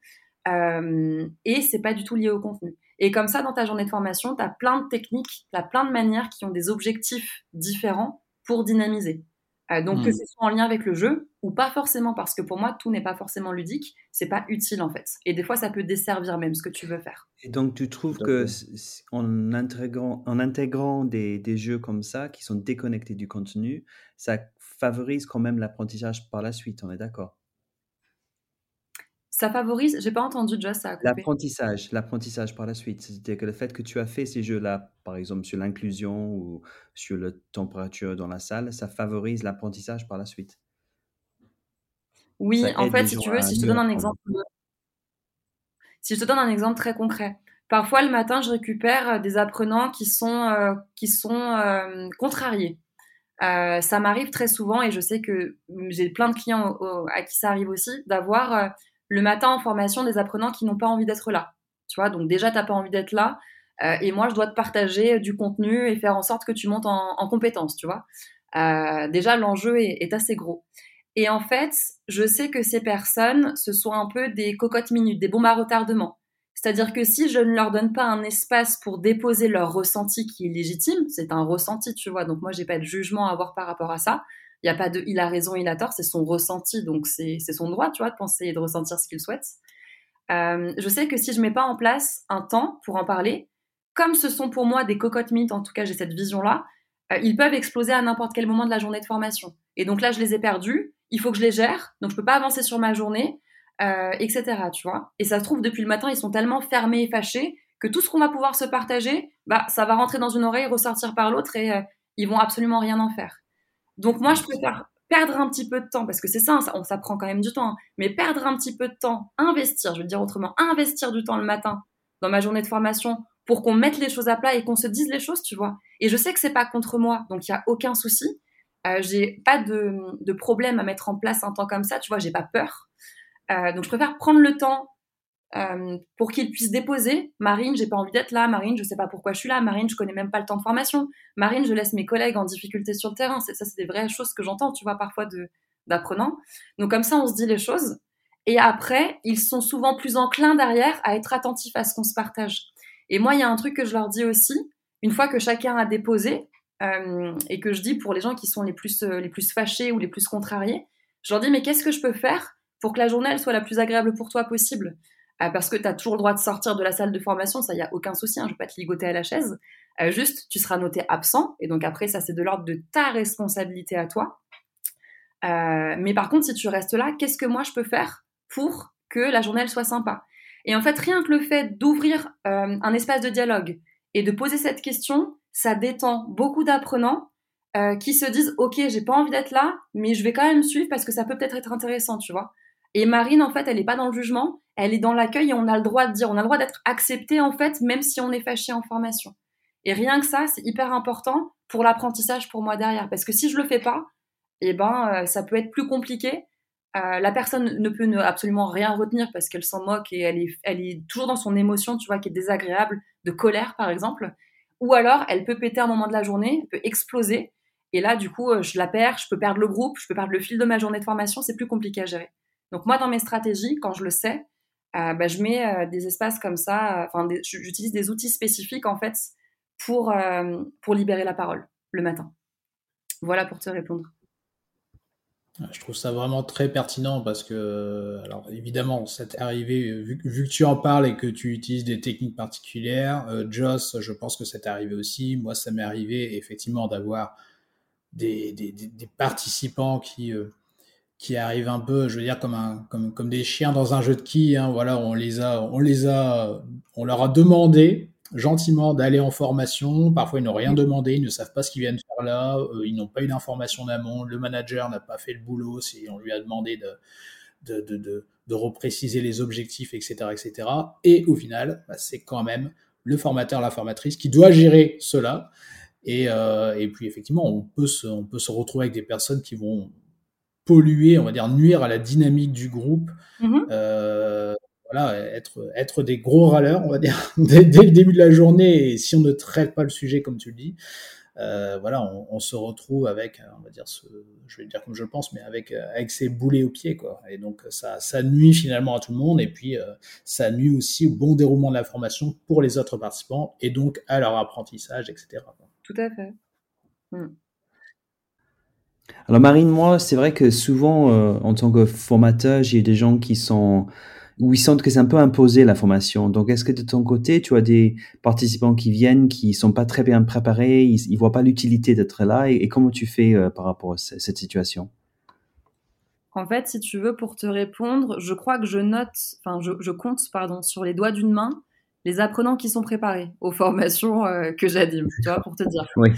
S3: euh, et c'est pas du tout lié au contenu. Et comme ça, dans ta journée de formation, tu as plein de techniques, tu as plein de manières qui ont des objectifs différents pour dynamiser. Euh, donc que hmm. ce soit en lien avec le jeu ou pas forcément, parce que pour moi, tout n'est pas forcément ludique, c'est pas utile en fait. Et des fois, ça peut desservir même ce que tu veux faire.
S4: Et donc tu trouves que en intégrant, en intégrant des, des, jeux comme ça, qui sont déconnectés du contenu, ça favorise quand même l'apprentissage par la suite, on est d'accord?
S3: Ça favorise, j'ai pas entendu Joss, ça
S4: L'apprentissage, l'apprentissage par la suite. C'est-à-dire que le fait que tu as fait ces jeux-là, par exemple sur l'inclusion ou sur la température dans la salle, ça favorise l'apprentissage par la suite.
S3: Oui, en fait, si tu veux, si je te donne un exemple, si je te donne un exemple très concret, parfois le matin, je récupère euh, des apprenants qui sont euh, qui sont euh, contrariés. Ça m'arrive très souvent et je sais que j'ai plein de clients à qui ça arrive aussi d'avoir le matin en formation des apprenants qui n'ont pas envie d'être là. Tu vois, donc déjà, tu n'as pas envie d'être là. Euh, et moi, je dois te partager du contenu et faire en sorte que tu montes en, en compétences, tu vois. Euh, déjà, l'enjeu est, assez gros. Et en fait, je sais que ces personnes, ce sont un peu des cocottes minutes, des bombes à retardement. C'est-à-dire que si je ne leur donne pas un espace pour déposer leur ressenti qui est légitime, c'est un ressenti, tu vois, donc moi, j'ai pas de jugement à avoir par rapport à ça, il n'y a pas de il a raison, il a tort, c'est son ressenti, donc c'est son droit, tu vois, de penser et de ressentir ce qu'il souhaite. Euh, je sais que si je mets pas en place un temps pour en parler, comme ce sont pour moi des cocottes mythes, en tout cas j'ai cette vision-là, euh, ils peuvent exploser à n'importe quel moment de la journée de formation. Et donc là, je les ai perdus, il faut que je les gère, donc je peux pas avancer sur ma journée, euh, etc. Tu vois. Et ça se trouve, depuis le matin, ils sont tellement fermés et fâchés que tout ce qu'on va pouvoir se partager, bah, ça va rentrer dans une oreille, ressortir par l'autre et ils vont absolument rien en faire. Donc moi, je préfère perdre un petit peu de temps, parce que c'est ça, on, ça prend quand même du temps, hein, mais perdre un petit peu de temps, investir, je veux dire autrement, investir du temps le matin dans ma journée de formation pour qu'on mette les choses à plat et qu'on se dise les choses, tu vois. Et je sais que c'est pas contre moi, donc il y a aucun souci. Euh, j'ai pas de, de, problème à mettre en place un temps comme ça, tu vois, j'ai pas peur. Euh, donc je préfère prendre le temps euh, pour qu'ils puissent déposer. Marine, j'ai pas envie d'être là. Marine, je sais pas pourquoi je suis là. Marine, je connais même pas le temps de formation. Marine, je laisse mes collègues en difficulté sur le terrain. Ça, c'est des vraies choses que j'entends, tu vois, parfois d'apprenants. Donc comme ça, on se dit les choses. Et après, ils sont souvent plus enclins derrière à être attentifs à ce qu'on se partage. Et moi, il y a un truc que je leur dis aussi, une fois que chacun a déposé, euh, et que je dis pour les gens qui sont les plus, les plus fâchés ou les plus contrariés, je leur dis, mais qu'est-ce que je peux faire pour que la journée soit la plus agréable pour toi possible euh, parce que tu as toujours le droit de sortir de la salle de formation, ça, il n'y a aucun souci, hein, je ne vais pas te ligoter à la chaise. Euh, juste, tu seras noté absent, et donc après, ça, c'est de l'ordre de ta responsabilité à toi. Euh, mais par contre, si tu restes là, qu'est-ce que moi je peux faire pour que la journée soit sympa? Et en fait, rien que le fait d'ouvrir un espace de dialogue et de poser cette question, ça détend beaucoup d'apprenants qui se disent Ok, j'ai pas envie d'être là, mais je vais quand même suivre parce que ça peut peut-être être intéressant, tu vois? Et Marine, en fait, elle n'est pas dans le jugement, elle est dans l'accueil et on a le droit de dire, on a le droit d'être accepté, en fait, même si on est fâché en formation. Et rien que ça, c'est hyper important pour l'apprentissage pour moi derrière. Parce que si je le fais pas, eh ben, euh, ça peut être plus compliqué. Euh, la personne ne peut absolument rien retenir parce qu'elle s'en moque et elle est, elle est toujours dans son émotion, tu vois, qui est désagréable, de colère, par exemple. Ou alors, elle peut péter un moment de la journée, elle peut exploser. Et là, du coup, euh, je la perds, je peux perdre le groupe, je peux perdre le fil de ma journée de formation, c'est plus compliqué à gérer. Donc moi, dans mes stratégies, quand je le sais, euh, bah, je mets euh, des espaces comme ça, euh, enfin, j'utilise des outils spécifiques en fait pour, pour libérer la parole le matin. Voilà pour te répondre.
S2: Je trouve ça vraiment très pertinent parce que, alors évidemment, arrivé, vu, que tu en parles et que tu utilises des techniques particulières, Joss, je pense que ça t'est arrivé aussi. Moi, ça m'est arrivé effectivement d'avoir des, des, participants qui, qui arrivent un peu, je veux dire, comme, comme, comme des chiens dans un jeu de. Hein, voilà, on les a, on les a, on leur a demandé gentiment d'aller en formation. Parfois, ils n'ont rien demandé, ils ne savent pas ce qu'ils viennent faire là, euh, ils n'ont pas eu d'information d'amont. Le manager n'a pas fait le boulot si on lui a demandé de, de, de, de, de repréciser les objectifs, etc., etc. Et au final, bah, c'est quand même le formateur, la formatrice, qui doit gérer cela. Et, et puis effectivement, on peut, se, on peut se retrouver avec des personnes qui vont polluer, on va dire nuire à la dynamique du groupe. Mmh voilà, être, être des gros râleurs, on va dire, dès, dès, le début de la journée. Et si on ne traite pas le sujet comme tu le dis, euh, voilà, on, se retrouve avec, on va dire, ce, je vais le dire comme je le pense, mais avec, avec ses boulets aux pieds, quoi. Et donc, ça, ça nuit finalement à tout le monde, et puis euh, ça nuit aussi au bon déroulement de la formation pour les autres participants, et donc à leur apprentissage, etc.
S3: Tout à fait. Hmm.
S4: Alors Marine, moi, c'est vrai que souvent, euh, en tant que formateur, j'ai des gens qui sont où ils sentent que c'est un peu imposé la formation. Donc, est-ce que de ton côté, tu as des participants qui viennent, qui sont pas très bien préparés, ils, ne voient pas l'utilité d'être là, et, comment tu fais euh, par rapport à cette situation?
S3: En fait, si tu veux, pour te répondre, je crois que je note, enfin, je, compte, pardon, sur les doigts d'une main les apprenants qui sont préparés aux formations euh, que j'anime, tu vois, pour te dire.
S4: Oui.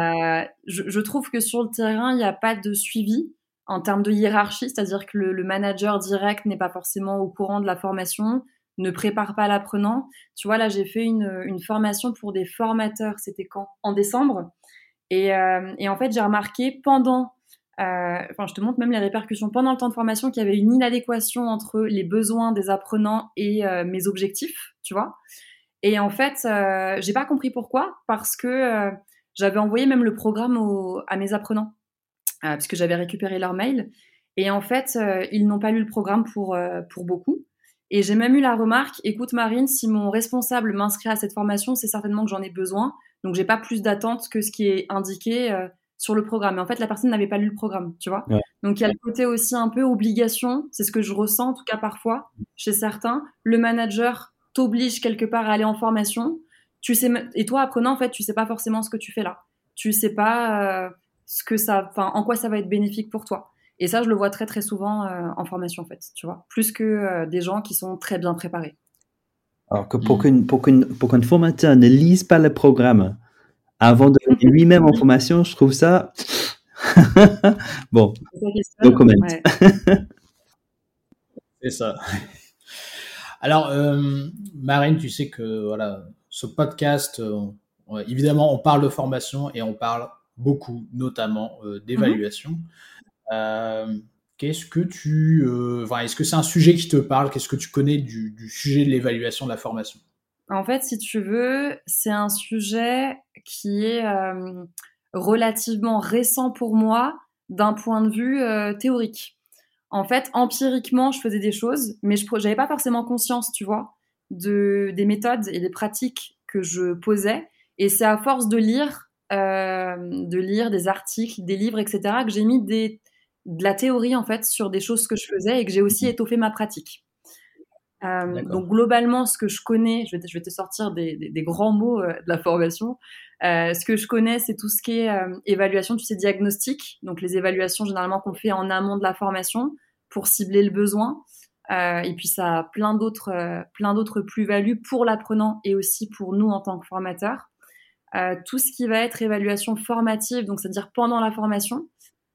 S3: Euh, je, je, trouve que sur le terrain, il n'y a pas de suivi en termes de hiérarchie, c'est-à-dire que le, manager direct n'est pas forcément au courant de la formation, ne prépare pas l'apprenant. Tu vois, là, j'ai fait une, formation pour des formateurs, c'était quand? En décembre. Et, euh, en fait, j'ai remarqué pendant, enfin, je te montre même les répercussions, pendant le temps de formation, qu'il y avait une inadéquation entre les besoins des apprenants et euh, mes objectifs, tu vois. Et en fait, j'ai pas compris pourquoi, parce que j'avais envoyé même le programme à mes apprenants. Euh, puisque j'avais récupéré leur mail. Et en fait, euh, ils n'ont pas lu le programme pour, euh, pour beaucoup. Et j'ai même eu la remarque, écoute Marine, si mon responsable m'inscrit à cette formation, c'est certainement que j'en ai besoin. Donc j'ai pas plus d'attente que ce qui est indiqué sur le programme. Mais en fait, la personne n'avait pas lu le programme, tu vois. Donc il y a le côté aussi un peu obligation, c'est ce que je ressens en tout cas parfois chez certains. Le manager t'oblige quelque part à aller en formation. Tu sais, et toi apprenant en fait, tu sais pas forcément ce que tu fais là. Tu sais pas ce que ça, enfin, en quoi ça va être bénéfique pour toi. Et ça, je le vois très très souvent euh, en formation, en fait, tu vois, plus que euh, des gens qui sont très bien préparés.
S4: Alors que pour mm. qu'un formateur ne lise pas le programme avant de lui-même en formation, je trouve ça bon.
S2: C'est ça. Alors, euh, Marine, tu sais que voilà, ce podcast, évidemment, on parle de formation et on parle beaucoup, notamment euh, d'évaluation. Euh, qu'est-ce que tu, euh, est-ce que c'est un sujet qui te parle? Qu'est-ce que tu connais du, sujet de l'évaluation de la formation?
S3: En fait, si tu veux, c'est un sujet qui est relativement récent pour moi d'un point de vue théorique. En fait, empiriquement, je faisais des choses, mais je n'avais pas forcément conscience, tu vois, de, des méthodes et des pratiques que je posais. Et c'est à force de lire euh, de lire des articles, des livres, etc., que j'ai mis des, de la théorie en fait sur des choses que je faisais et que j'ai aussi étoffé ma pratique. Euh, donc globalement, ce que je connais, je vais te, je vais te sortir des, des, grands mots euh, de la formation. ce que je connais, c'est tout ce qui est évaluation, tu sais, diagnostic. Donc les évaluations généralement qu'on fait en amont de la formation pour cibler le besoin. et puis ça a plein d'autres, plein d'autres plus-values pour l'apprenant et aussi pour nous en tant que formateurs. Euh, tout ce qui va être évaluation formative, donc c'est-à-dire pendant la formation,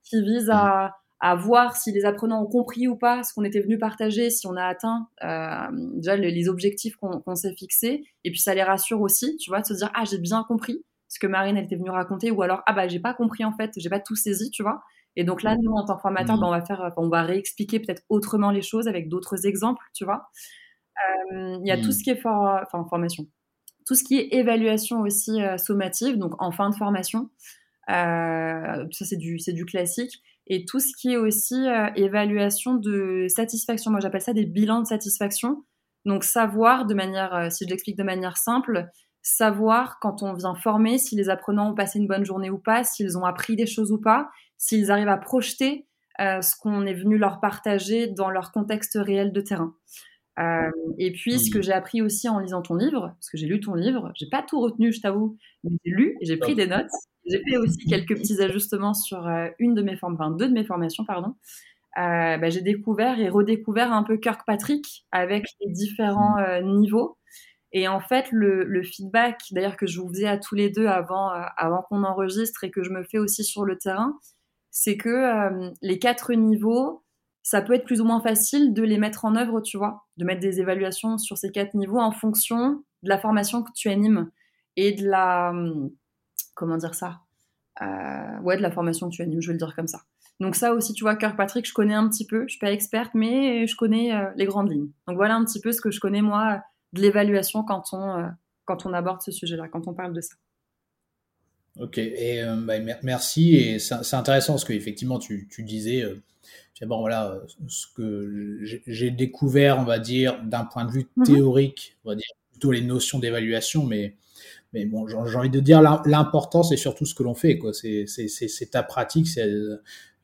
S3: qui vise à, voir si les apprenants ont compris ou pas ce qu'on était venu partager, si on a atteint euh, déjà les, objectifs qu'on s'est fixés, et puis ça les rassure aussi, tu vois, de se dire ah j'ai bien compris ce que Marine elle était venue raconter, ou alors ah bah j'ai pas compris en fait, j'ai pas tout saisi, tu vois. Et donc là, nous en tant que formateur, mmh. bah, on va faire, on va réexpliquer peut-être autrement les choses avec d'autres exemples, tu vois. Euh, il y a tout mmh. ce qui est for enfin, formation, tout ce qui est évaluation aussi euh, sommative, donc en fin de formation, euh, ça c'est du, du classique. Et tout ce qui est aussi euh, évaluation de satisfaction, moi j'appelle ça des bilans de satisfaction. Donc savoir de manière, si je l'explique de manière simple, savoir quand on vient former si les apprenants ont passé une bonne journée ou pas, s'ils ont appris des choses ou pas, s'ils arrivent à projeter ce qu'on est venu leur partager dans leur contexte réel de terrain. Euh, et puis, ce que j'ai appris aussi en lisant ton livre, parce que j'ai lu ton livre, j'ai pas tout retenu, je t'avoue, mais j'ai lu et j'ai pris des notes. J'ai fait aussi quelques petits ajustements sur euh, une de mes formes, enfin deux de mes formations, pardon. Euh, bah, j'ai découvert et redécouvert un peu Kirkpatrick avec les différents mmh. niveaux. Et en fait, le, le feedback, d'ailleurs, que je vous faisais à tous les deux avant, avant qu'on enregistre et que je me fais aussi sur le terrain, c'est que les quatre niveaux, ça peut être plus ou moins facile de les mettre en œuvre, tu vois, de mettre des évaluations sur ces quatre niveaux en fonction de la formation que tu animes et de la hum, comment dire ça euh, ouais de la formation que tu animes je vais le dire comme ça donc ça aussi tu vois Kirkpatrick je connais un petit peu je suis pas experte mais je connais euh, les grandes lignes donc voilà un petit peu ce que je connais moi de l'évaluation quand on euh, quand on aborde ce sujet là quand on parle de ça
S2: Ok, et bah, merci. Et c'est intéressant ce que effectivement tu, tu disais. bon voilà, ce que j'ai découvert, on va dire, d'un point de vue mmh théorique, on va dire plutôt les notions d'évaluation, mais mais bon, j'ai envie de dire l'important, c'est surtout ce que l'on fait, quoi. C'est ta pratique, c'est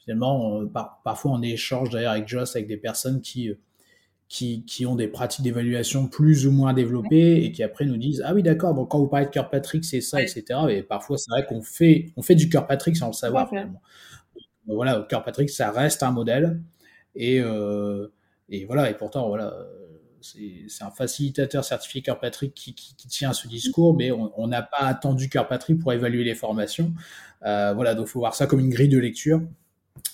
S2: finalement parfois on échange d'ailleurs avec Joss avec des personnes qui qui, qui ont des pratiques d'évaluation plus ou moins développées et qui après nous disent ah oui d'accord donc quand vous parlez de Kirkpatrick c'est ça etc et parfois c'est vrai qu'on fait on fait du Kirkpatrick sans le savoir finalement. Voilà Kirkpatrick ça reste un modèle et euh, et voilà et pourtant voilà c'est un facilitateur certifié Kirkpatrick qui, qui, qui, tient ce discours, mais on n'a pas attendu Kirkpatrick pour évaluer les formations. Euh, voilà, donc il faut voir ça comme une grille de lecture.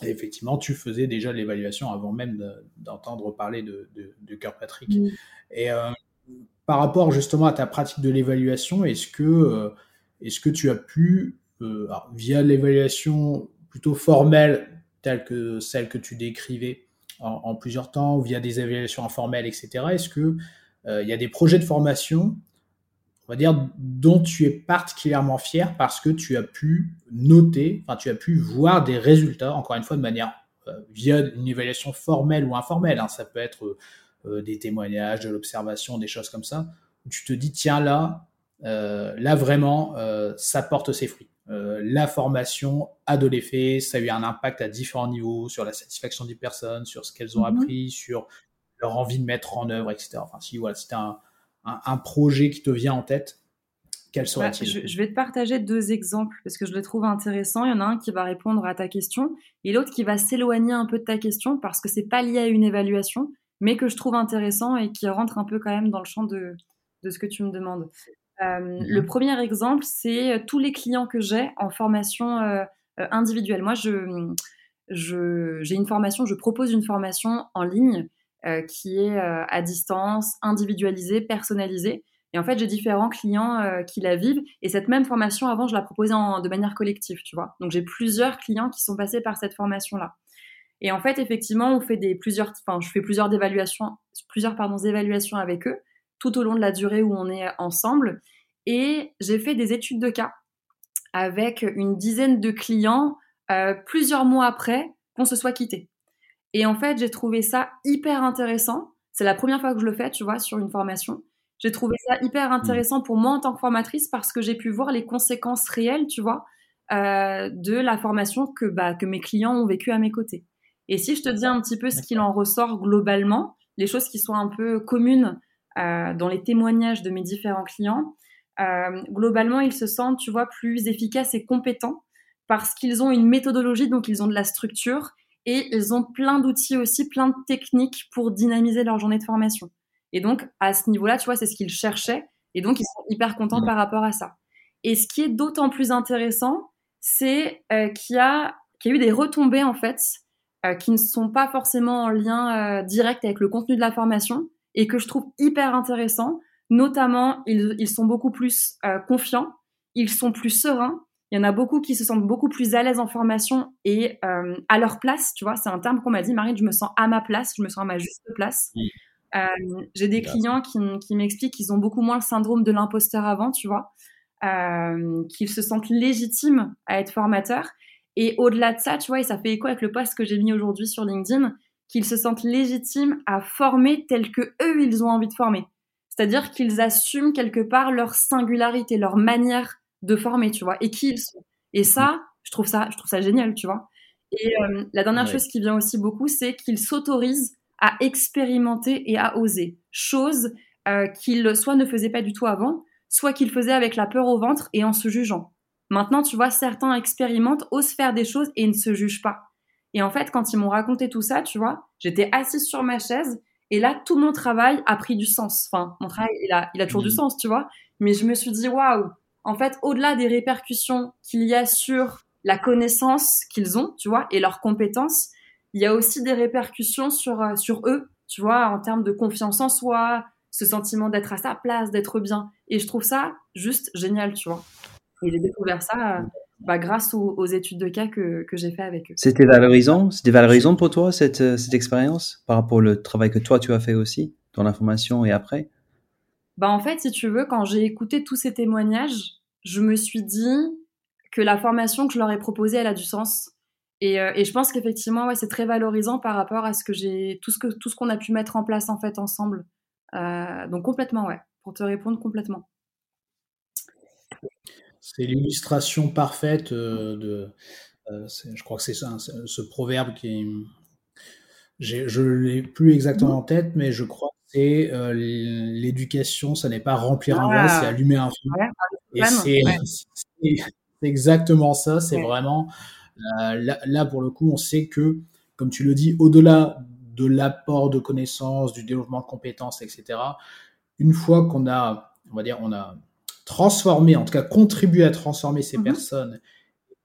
S2: Et effectivement, tu faisais déjà l'évaluation avant même d'entendre parler de, de, de Kirkpatrick. Et euh, par rapport justement à ta pratique de l'évaluation, est-ce que, euh, est-ce que tu as pu, via l'évaluation plutôt formelle, telle que celle que tu décrivais, en, plusieurs temps, via des évaluations informelles, etc. Est-ce que euh, il y a des projets de formation, on va dire, dont tu es particulièrement fier parce que tu as pu noter, enfin, tu as pu voir des résultats, encore une fois, de manière euh, via une évaluation formelle ou informelle. Hein. ça peut être euh, des témoignages, de l'observation, des choses comme ça. Où tu te dis, tiens, là, là vraiment, ça porte ses fruits. Euh, la formation a de l'effet, ça a eu un impact à différents niveaux sur la satisfaction des personnes, sur ce qu'elles ont mhm. appris, sur leur envie de mettre en œuvre, etc. Enfin, si voilà, c'était un, un, projet qui te vient en tête, quel serait-il
S3: je, vais te partager deux exemples parce que je les trouve intéressants. Il y en a un qui va répondre à ta question et l'autre qui va s'éloigner un peu de ta question parce que c'est pas lié à une évaluation, mais que je trouve intéressant et qui rentre un peu quand même dans le champ de, de ce que tu me demandes. Euh, mhm. Le premier exemple, c'est euh, tous les clients que j'ai en formation euh, individuelle. Moi, je, j'ai une formation, je propose une formation en ligne qui est à distance, individualisée, personnalisée. Et en fait, j'ai différents clients qui la vivent. Et cette même formation, avant, je la proposais en, de manière collective, tu vois. Donc, j'ai plusieurs clients qui sont passés par cette formation-là. Et en fait, effectivement, on fait des plusieurs, enfin, je fais plusieurs évaluations, plusieurs pardon, évaluations avec eux tout au long de la durée où on est ensemble. Et j'ai fait des études de cas avec une dizaine de clients euh, plusieurs mois après qu'on se soit quitté. Et en fait, j'ai trouvé ça hyper intéressant. C'est la première fois que je le fais, tu vois, sur une formation. J'ai trouvé ça hyper mmh. intéressant pour moi en tant que formatrice parce que j'ai pu voir les conséquences réelles, tu vois, euh, de la formation que, bah, que mes clients ont vécu à mes côtés. Et si je te dis un petit peu ce qu'il en ressort globalement, les choses qui sont un peu communes dans les témoignages de mes différents clients, euh, globalement, ils se sentent, tu vois, plus efficaces et compétents parce qu'ils ont une méthodologie, donc ils ont de la structure et ils ont plein d'outils aussi, plein de techniques pour dynamiser leur journée de formation. Et donc, à ce niveau-là, tu vois, c'est ce qu'ils cherchaient et donc ils sont hyper contents par rapport à ça. Et ce qui est d'autant plus intéressant, c'est euh, qu'il y, a, qu'il y a eu des retombées, en fait, qui ne sont pas forcément en lien direct avec le contenu de la formation, et que je trouve hyper intéressant. Notamment, ils, ils sont beaucoup plus euh, confiants, ils sont plus sereins. Il y en a beaucoup qui se sentent beaucoup plus à l'aise en formation et euh, à leur place, tu vois. C'est un terme qu'on m'a dit, Marine, je me sens à ma place, je me sens à ma juste place. Euh, J'ai des clients qui, qui m'expliquent qu'ils ont beaucoup moins le syndrome de l'imposteur avant, tu vois, qu'ils se sentent légitimes à être formateurs. Et au-delà de ça, tu vois, et ça fait écho avec le post que j'ai mis aujourd'hui sur LinkedIn, qu'ils se sentent légitimes à former tel que eux ils ont envie de former. C'est-à-dire qu'ils assument quelque part leur singularité, leur manière de former, tu vois, et qui ils sont. Et ça, je trouve ça, je trouve ça génial, tu vois. Et euh, la dernière chose qui vient aussi beaucoup, c'est qu'ils s'autorisent à expérimenter et à oser, chose euh, qu'ils soit ne faisaient pas du tout avant, soit qu'ils faisaient avec la peur au ventre et en se jugeant. Maintenant, tu vois, certains expérimentent, osent faire des choses et ne se jugent pas. Et en fait, quand ils m'ont raconté tout ça, tu vois, j'étais assise sur ma chaise et là, tout mon travail a pris du sens. Enfin, mon travail, il a, il a toujours du mmh. sens, tu vois. Mais je me suis dit, waouh, en fait, au-delà des répercussions qu'il y a sur la connaissance qu'ils ont, tu vois, et leurs compétences, il y a aussi des répercussions sur, euh, sur eux, tu vois, en termes de confiance en soi, ce sentiment d'être à sa place, d'être bien. Et je trouve ça juste génial, tu vois. Et j'ai découvert ça euh, bah, grâce aux, études de cas que, que j'ai fait avec eux.
S4: C'était valorisant C'était valorisant pour toi, cette, euh, cette expérience, par rapport au travail que toi, tu as fait aussi, dans l'information et après?
S3: Bah, En fait, si tu veux, quand j'ai écouté tous ces témoignages, je me suis dit que la formation que je leur ai proposée, elle a du sens. Et, euh, et je pense qu'effectivement, ouais, c'est très valorisant par rapport à ce que j'ai, tout ce que tout ce qu'on a pu mettre en place en fait ensemble. Euh, donc complètement, ouais. Pour te répondre complètement.
S2: C'est l'illustration parfaite euh, de. Euh, je crois que c'est ça, ce proverbe qui. Je ne l'ai plus exactement en tête, mais je crois que c'est l'éducation, ça n'est pas remplir un vase, c'est allumer un feu. Et c'est exactement ça. C'est vraiment là, là, pour le coup, on sait que, comme tu le dis, au-delà de l'apport de connaissances, du développement de compétences, etc. Une fois qu'on a, on va dire, on a transformé, en tout cas contribué à transformer ces mhm. personnes,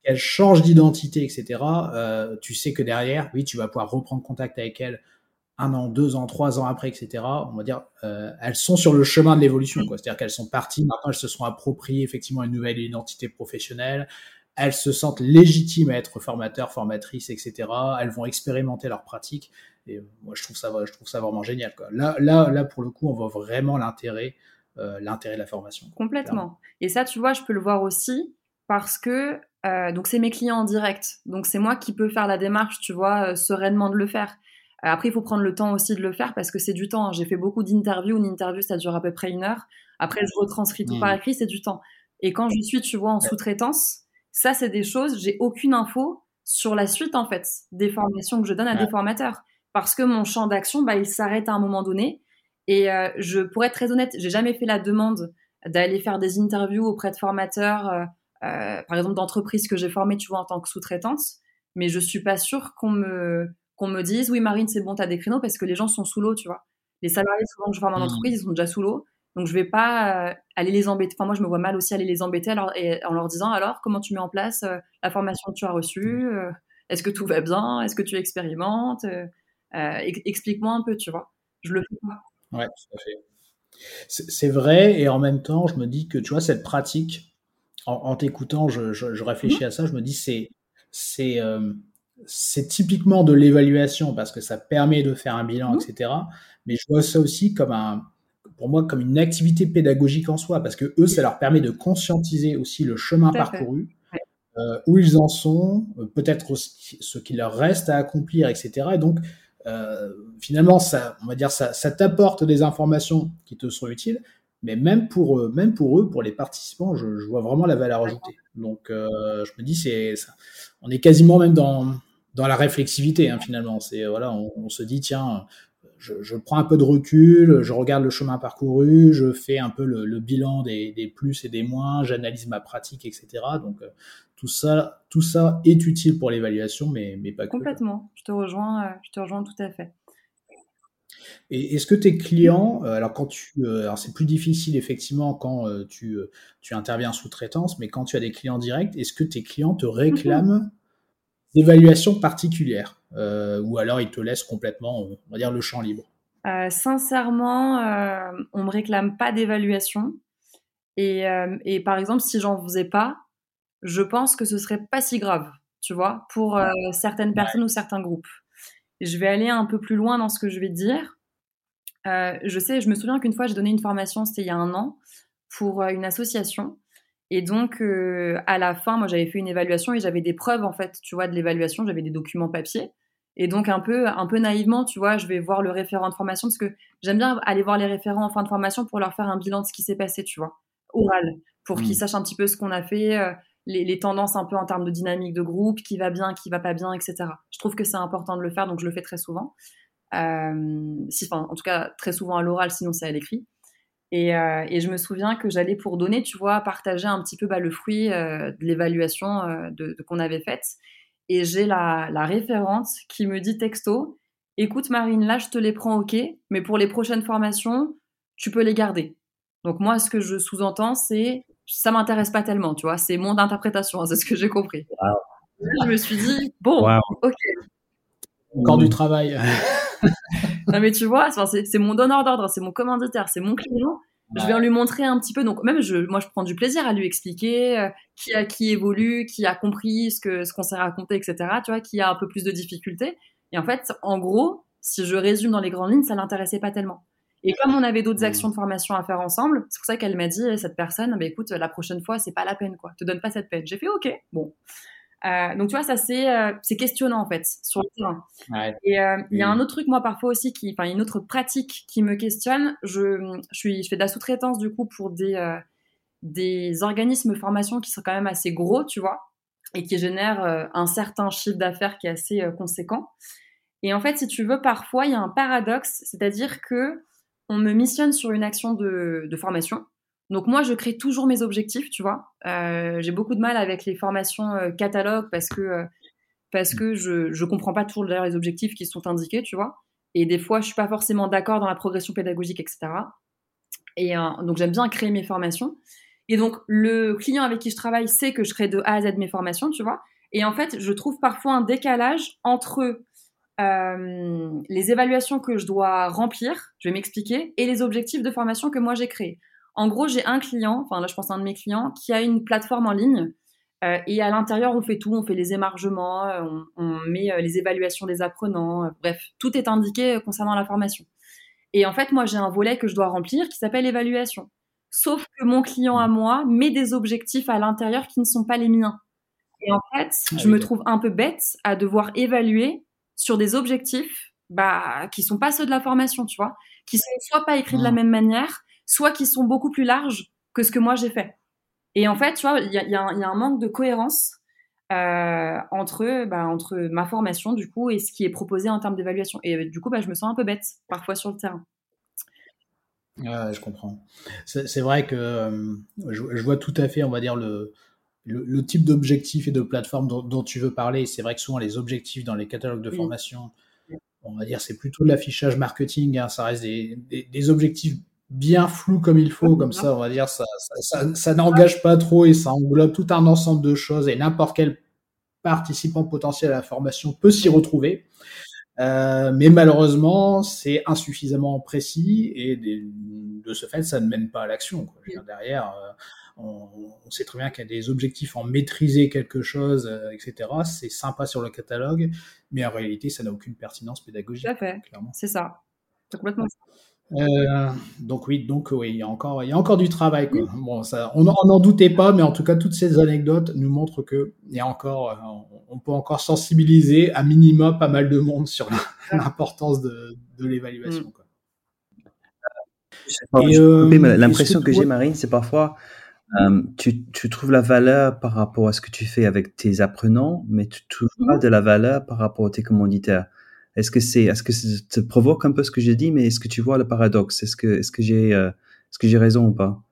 S2: qu'elles changent d'identité, etc. Euh, tu sais que derrière, oui, tu vas pouvoir reprendre contact avec elles un an, deux ans, trois ans après, etc. On va dire, euh, elles sont sur le chemin de l'évolution, quoi. C'est-à-dire qu'elles sont parties, maintenant elles se sont appropriées effectivement une nouvelle identité professionnelle, elles se sentent légitimes à être formateurs, formatrices, etc. Elles vont expérimenter leurs pratiques. Et moi, je trouve ça, je trouve ça vraiment génial. Quoi. Là, là, là, pour le coup, on voit vraiment l'intérêt, l'intérêt de la formation.
S3: Complètement. Et ça, tu vois, je peux le voir aussi parce que euh, donc c'est mes clients en direct. Donc c'est moi qui peux faire la démarche, tu vois, sereinement de le faire. Après, il faut prendre le temps aussi de le faire parce que c'est du temps. J'ai fait beaucoup d'interviews. Une interview, ça dure à peu près une heure. Après, je retranscris tout par mmh. écrit, c'est du temps. Et quand je suis, tu vois, en sous-traitance, ça, c'est des choses, j'ai aucune info sur la suite, en fait, des formations que je donne à des formateurs. Parce que mon champ d'action, bah, il s'arrête à un moment donné. Et euh, je, pourrais être très honnête, j'ai jamais fait la demande d'aller faire des interviews auprès de formateurs, euh, euh, par exemple d'entreprises que j'ai formées, tu vois, en tant que sous-traitante. Mais je suis pas sûre qu'on me, qu'on me dise, oui, Marine, c'est bon, tu as des créneaux, parce que les gens sont sous l'eau, tu vois. Les salariés, souvent que je forme en mmh. entreprise, ils sont déjà sous l'eau. Donc je vais pas euh, aller les embêter. Enfin moi je me vois mal aussi aller les embêter alors, et, en leur disant alors comment tu mets en place euh, la formation que tu as reçue, euh, est-ce que tout va bien, est-ce que tu expérimentes, explique-moi un peu, tu vois. Je le fais pas.
S2: Ouais, tout à fait. C'est vrai et en même temps je me dis que tu vois cette pratique en, t'écoutant je, je, réfléchis mmh. à ça, je me dis c'est c'est c'est typiquement de l'évaluation parce que ça permet de faire un bilan, mmh. etc. Mais je vois ça aussi comme un, pour moi comme une activité pédagogique en soi, parce que eux, ça leur permet de conscientiser aussi le chemin parcouru, euh, où ils en sont, euh, peut-être ce qu'il leur reste à accomplir, etc. Et donc, euh, finalement, ça, on va dire, ça, ça t'apporte des informations qui te sont utiles, mais même pour, eux, même pour eux, pour les participants, je, je vois vraiment la valeur ajoutée. Donc, euh, je me dis, c'est, on est quasiment même dans, dans la réflexivité, hein, finalement. C'est voilà, on, on, se dit, tiens, je, prends un peu de recul, je regarde le chemin parcouru, je fais un peu le, bilan des, plus et des moins, j'analyse ma pratique, etc. Donc euh, tout ça, tout ça est utile pour l'évaluation, mais, mais pas
S3: Complètement. Je te rejoins, euh, je te rejoins tout à fait.
S2: Et est-ce que tes clients, euh, alors quand tu, alors c'est plus difficile effectivement quand tu, tu interviens sous-traitance, mais quand tu as des clients directs, est-ce que tes clients te réclament d'évaluation particulière euh, ou alors ils te laissent complètement, on va dire, le champ libre?
S3: Euh, Sincèrement, euh, on me réclame pas d'évaluation. Et, euh, et, par exemple, si j'en faisais pas, je pense que ce serait pas si grave, tu vois, pour certaines personnes ou certains groupes. Je vais aller un peu plus loin dans ce que je vais dire. je sais, je me souviens qu'une fois, j'ai donné une formation, c'était il y a un an, pour une association. Et donc, euh, à la fin, moi, j'avais fait une évaluation et j'avais des preuves, en fait, tu vois, de l'évaluation. J'avais des documents papier. Et donc, un peu, un peu naïvement, tu vois, je vais voir le référent de formation parce que j'aime bien aller voir les référents en fin de formation pour leur faire un bilan de ce qui s'est passé, tu vois, oral, pour qu'ils mmh. sachent un petit peu ce qu'on a fait, euh, les, tendances un peu en termes de dynamique de groupe, qui va bien, qui va pas bien, etc. Je trouve que c'est important de le faire, donc je le fais très souvent. Euh, en tout cas, très souvent à l'oral, sinon c'est à l'écrit. Et, euh, et, je me souviens que j'allais pour donner, tu vois, partager un petit peu bah, le fruit euh, de l'évaluation de, qu'on avait faite. Et j'ai la, la, référente qui me dit texto, écoute Marine, là je te les prends ok, mais pour les prochaines formations, tu peux les garder. Donc moi, ce que je sous-entends, c'est ça m'intéresse pas tellement, tu vois, c'est mon interprétation, c'est ce que j'ai compris. Je me suis dit, bon, ok.
S2: Encore du travail.
S3: non, mais tu vois, c'est mon donneur d'ordre, c'est mon commanditaire, c'est mon client. Je viens lui montrer un petit peu. Donc, même, je, moi, je prends du plaisir à lui expliquer euh, qui a qui évolue, qui a compris ce que ce qu'on s'est raconté, etc. Tu vois, qui a un peu plus de difficultés. Et en fait, en gros, si je résume dans les grandes lignes, ça l'intéressait pas tellement. Et comme on avait d'autres mmh. actions de formation à faire ensemble, c'est pour ça qu'elle m'a dit, cette personne, bah, écoute, la prochaine fois, c'est pas la peine, quoi. Te donne pas cette peine. J'ai fait, ok, bon. Euh, donc tu vois, ça c'est euh, c'est questionnant en fait sur le terrain. Et euh, il y a un autre truc moi parfois aussi qui, enfin une autre pratique qui me questionne. Je je suis je fais de la sous-traitance du coup pour des des organismes de formation qui sont quand même assez gros, tu vois, et qui génèrent un certain chiffre d'affaires qui est assez conséquent. Et en fait, si tu veux, parfois il y a un paradoxe, c'est-à-dire que on me missionne sur une action de, formation donc moi, je crée toujours mes objectifs, tu vois. Euh, j'ai beaucoup de mal avec les formations euh, catalogues parce que euh, parce que je je comprends pas toujours les objectifs qui sont indiqués, tu vois. Et des fois, je suis pas forcément d'accord dans la progression pédagogique, etc. Et donc j'aime bien créer mes formations. Et donc le client avec qui je travaille sait que je crée de A à Z mes formations, tu vois. Et en fait, je trouve parfois un décalage entre les évaluations que je dois remplir, je vais m'expliquer, et les objectifs de formation que moi j'ai créés. En gros, j'ai un client, enfin là je pense à un de mes clients, qui a une plateforme en ligne euh, et à l'intérieur on fait tout, on fait les émargements, euh, on, met euh, les évaluations des apprenants, bref, tout est indiqué concernant la formation. Et en fait, moi j'ai un volet que je dois remplir qui s'appelle évaluation. Sauf que mon client à moi met des objectifs à l'intérieur qui ne sont pas les miens. Et en fait, ah je me trouve un peu bête à devoir évaluer sur des objectifs bah, qui sont pas ceux de la formation, tu vois, qui sont soit pas écrits de la même manière, soit qui sont beaucoup plus larges que ce que moi j'ai fait. Et en fait, tu vois, il y a, y a, un manque de cohérence euh, entre, bah, entre ma formation, du coup, et ce qui est proposé en termes d'évaluation. Et du coup, bah, je me sens un peu bête, parfois, sur le terrain.
S2: Ouais, je comprends. C'est vrai que euh, je, vois tout à fait, on va dire, le, le, type d'objectif et de plateforme dont, tu veux parler. C'est vrai que souvent, les objectifs dans les catalogues de formation, on va dire, c'est plutôt de l'affichage marketing. Hein, ça reste des, des objectifs bien flou comme il faut, comme ça, on va dire, ça, ça, ça, n'engage pas trop et ça englobe tout un ensemble de choses et n'importe quel participant potentiel à la formation peut s'y retrouver. Euh, mais malheureusement, c'est insuffisamment précis et de ce fait, ça ne mène pas à l'action. Derrière, euh, on, on, sait très bien qu'il y a des objectifs en maîtriser quelque chose, euh, etc. C'est sympa sur le catalogue, mais en réalité, ça n'a aucune pertinence pédagogique.
S3: Tout à fait. C'est ça. C'est complètement ça.
S2: Euh, donc oui, donc oui, il y a encore, il y a encore du travail. Quoi. Bon, ça, on n'en doutait pas, mais en tout cas, toutes ces anecdotes nous montrent que il y a encore, on peut encore sensibiliser à minima pas mal de monde sur l'importance de, de l'évaluation.
S4: Euh, l'impression que j'ai, Marine, c'est parfois tu, tu, trouves la valeur par rapport à ce que tu fais avec tes apprenants, mais tu trouves pas mmh. de la valeur par rapport à tes commanditaires? Est-ce que c'est, est-ce que ça te provoque un peu ce que j'ai dit, mais est-ce que tu vois le paradoxe? Est-ce que, est-ce que j'ai, euh, est-ce que j'ai raison ou pas?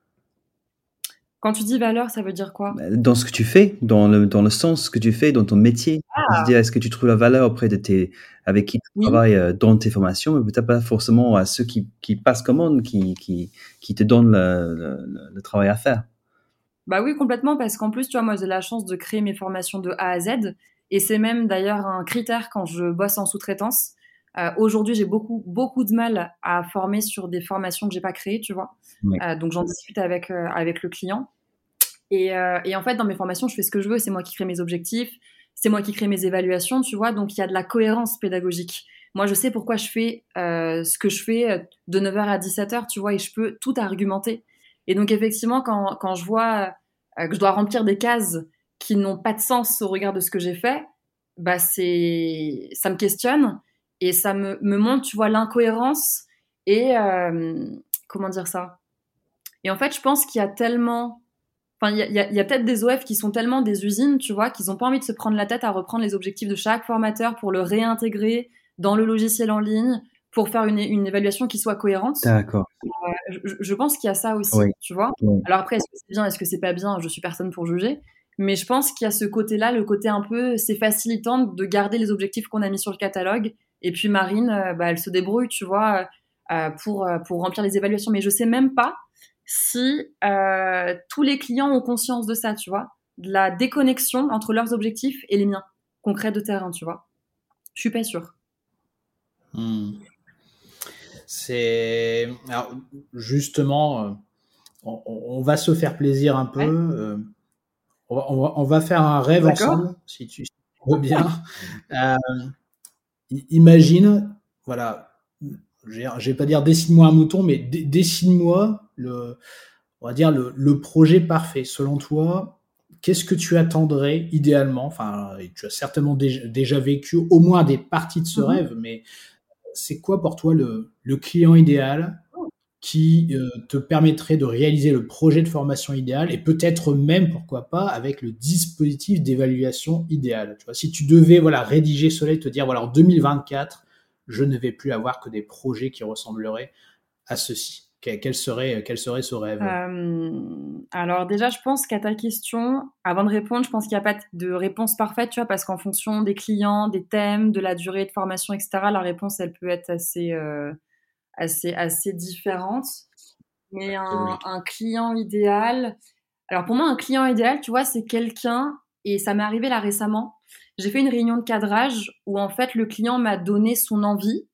S3: Quand tu dis valeur, ça veut dire quoi? Bah,
S4: Dans ce que tu fais, dans le, dans le sens que tu fais, dans ton métier. Ah. est-ce que tu trouves la valeur auprès de tes, avec qui tu travailles euh, dans tes formations, mais peut-être pas forcément à ceux qui, qui passent commande, qui, qui, qui te donnent le, le, travail à faire.
S3: Bah oui, complètement, parce qu'en plus, tu vois, moi, j'ai la chance de créer mes formations de A à Z. Et c'est même d'ailleurs un critère quand je bosse en sous-traitance. Euh, Aujourd'hui, j'ai beaucoup beaucoup de mal à former sur des formations que j'ai pas créées, tu vois. Euh, donc j'en discute avec euh, avec le client. Et, et, en fait, dans mes formations, je fais ce que je veux. C'est moi qui crée mes objectifs, c'est moi qui crée mes évaluations, tu vois. Donc il y a de la cohérence pédagogique. Moi, je sais pourquoi je fais ce que je fais de 9h à 17h, tu vois, et je peux tout argumenter. Et donc effectivement, quand quand je vois que je dois remplir des cases qui n'ont pas de sens au regard de ce que j'ai fait, bah c'est ça me questionne et ça me, me montre, tu vois, l'incohérence et euh, comment dire ça? Et en fait, je pense qu'il y a tellement, enfin, il y a, a peut-être des OF qui sont tellement des usines, tu vois, qu'ils n'ont pas envie de se prendre la tête à reprendre les objectifs de chaque formateur pour le réintégrer dans le logiciel en ligne pour faire une, une évaluation qui soit cohérente.
S4: D'accord.
S3: Euh, je, je, pense qu'il y a ça aussi, tu vois. Alors après, est-ce que c'est bien, est-ce que c'est pas bien? Je suis personne pour juger. Mais je pense qu'il y a ce côté-là, le côté un peu, c'est facilitant de garder les objectifs qu'on a mis sur le catalogue. Et puis Marine, euh, bah, elle se débrouille, tu vois, euh, pour, euh, pour remplir les évaluations. Mais je sais même pas si tous les clients ont conscience de ça, tu vois, de la déconnexion entre leurs objectifs et les miens, concrets de terrain, tu vois. Je suis pas sûre.
S2: Hmm. C'est justement, on, va se faire plaisir un peu. On va, faire un rêve ensemble, si tu veux bien. imagine, voilà, je vais pas dire dessine-moi un mouton, mais dessine-moi le, on va dire le, projet parfait. Selon toi, qu'est-ce que tu attendrais idéalement? Enfin, tu as certainement déjà, vécu au moins des parties de ce mhm. rêve, mais c'est quoi pour toi le, client idéal qui euh, te permettrait de réaliser le projet de formation idéal et peut-être même, pourquoi pas, avec le dispositif d'évaluation idéal? Tu vois, si tu devais voilà rédiger cela et te dire voilà en 2024 je ne vais plus avoir que des projets qui ressembleraient à ceci. Quel serait, quel serait ce rêve?
S3: Euh, Alors déjà, je pense qu'à ta question, avant de répondre, je pense qu'il n'y a pas de réponse parfaite, tu vois, parce qu'en fonction des clients, des thèmes, de la durée de formation, etc., la réponse, elle peut être assez, euh, assez, assez différente. Mais un, un, client idéal, alors pour moi, un client idéal, tu vois, c'est quelqu'un, et ça m'est arrivé là récemment, j'ai fait une réunion de cadrage où en fait le client m'a donné son envie,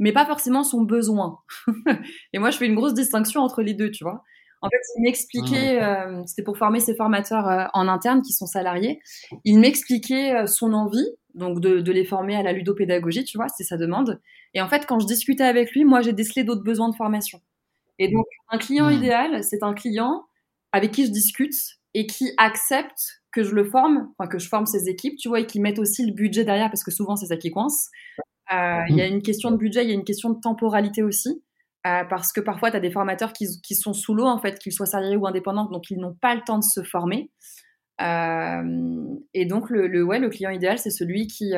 S3: mais pas forcément son besoin. et moi, je fais une grosse distinction entre les deux, tu vois. En fait, il m'expliquait, ah, euh, c'était pour former ses formateurs euh, en interne qui sont salariés, il m'expliquait euh, son envie, donc de, de, les former à la ludopédagogie, tu vois, c'était sa demande. Et en fait, quand je discutais avec lui, moi, j'ai décelé d'autres besoins de formation. Et donc, un client mmh. idéal, c'est un client avec qui je discute et qui accepte que je le forme, enfin que je forme ses équipes, tu vois, et qui mettent aussi le budget derrière parce que souvent c'est ça qui coince. Euh, il y a une question de budget, il y a une question de temporalité aussi. Euh, parce que parfois, tu as des formateurs qui, sont sous l'eau, en fait, qu'ils soient salariés ou indépendants, donc ils n'ont pas le temps de se former. Euh, et donc, le, ouais, le client idéal, c'est celui qui,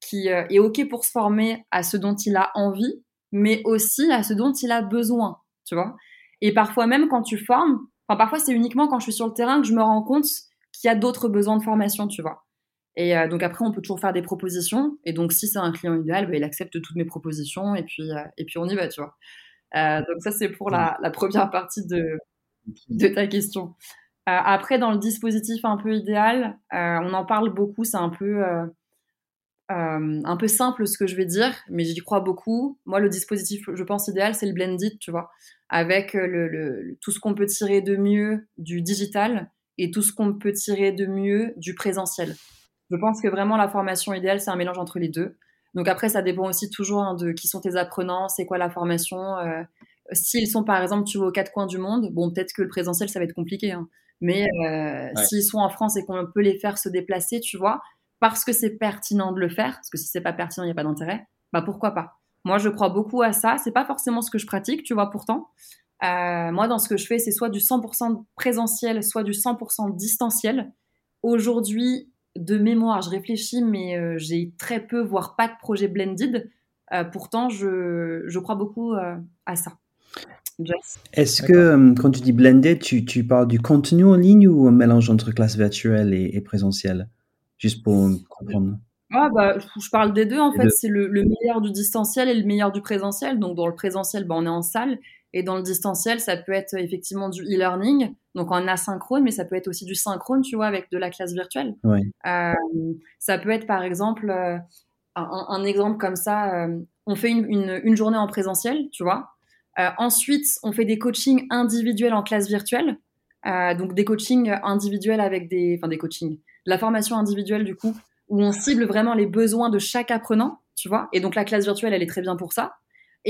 S3: qui est OK pour se former à ce dont il a envie, mais aussi à ce dont il a besoin, tu vois. Et parfois même, quand tu formes, enfin, parfois, c'est uniquement quand je suis sur le terrain que je me rends compte qu'il y a d'autres besoins de formation, tu vois. Et euh, donc après, on peut toujours faire des propositions. Et donc, si c'est un client idéal, bah, il accepte toutes mes propositions et puis, euh, et puis on y va, tu vois. Euh, donc ça, c'est pour la, la, première partie de, de ta question. après, dans le dispositif un peu idéal, on en parle beaucoup. C'est un peu, un peu simple ce que je vais dire, mais j'y crois beaucoup. Moi, le dispositif, je pense idéal, c'est le blended, tu vois, avec le, le, tout ce qu'on peut tirer de mieux du digital et tout ce qu'on peut tirer de mieux du présentiel. Je pense que vraiment la formation idéale, c'est un mélange entre les deux. Donc après, ça dépend aussi toujours hein, de qui sont tes apprenants, c'est quoi la formation. Euh, s'ils sont par exemple, tu vas aux quatre coins du monde, bon, peut-être que le présentiel, ça va être compliqué. Hein. Mais euh, s'ils sont en France et qu'on peut les faire se déplacer, tu vois, parce que c'est pertinent de le faire, parce que si c'est pas pertinent, il n'y a pas d'intérêt, bah pourquoi pas? Moi, je crois beaucoup à ça. C'est pas forcément ce que je pratique, tu vois, pourtant. Euh, moi, dans ce que je fais, c'est soit du 100% présentiel, soit du 100% distanciel. Aujourd'hui, de mémoire, je réfléchis, mais euh, j'ai très peu, voire pas de projet blended. Euh, pourtant, je, je, crois beaucoup à ça.
S4: Est-ce que quand tu dis blended, tu, tu, parles du contenu en ligne ou un mélange entre classe virtuelle et, et présentiel Juste pour comprendre.
S3: Ah bah, je parle des deux en fait, c'est le, le, meilleur du distanciel et le meilleur du présentiel. Donc dans le présentiel, bah, on est en salle et dans le distanciel, ça peut être effectivement du e-learning, donc en asynchrone, mais ça peut être aussi du synchrone, tu vois, avec de la classe virtuelle. Euh, ça peut être par exemple, euh, un, exemple comme ça, euh, on fait une, une, une, journée en présentiel, tu vois. Ensuite, on fait des coachings individuels en classe virtuelle, donc des coachings individuels avec des, enfin des coachings, la formation individuelle du coup, où on cible vraiment les besoins de chaque apprenant, tu vois. Et donc la classe virtuelle, elle est très bien pour ça.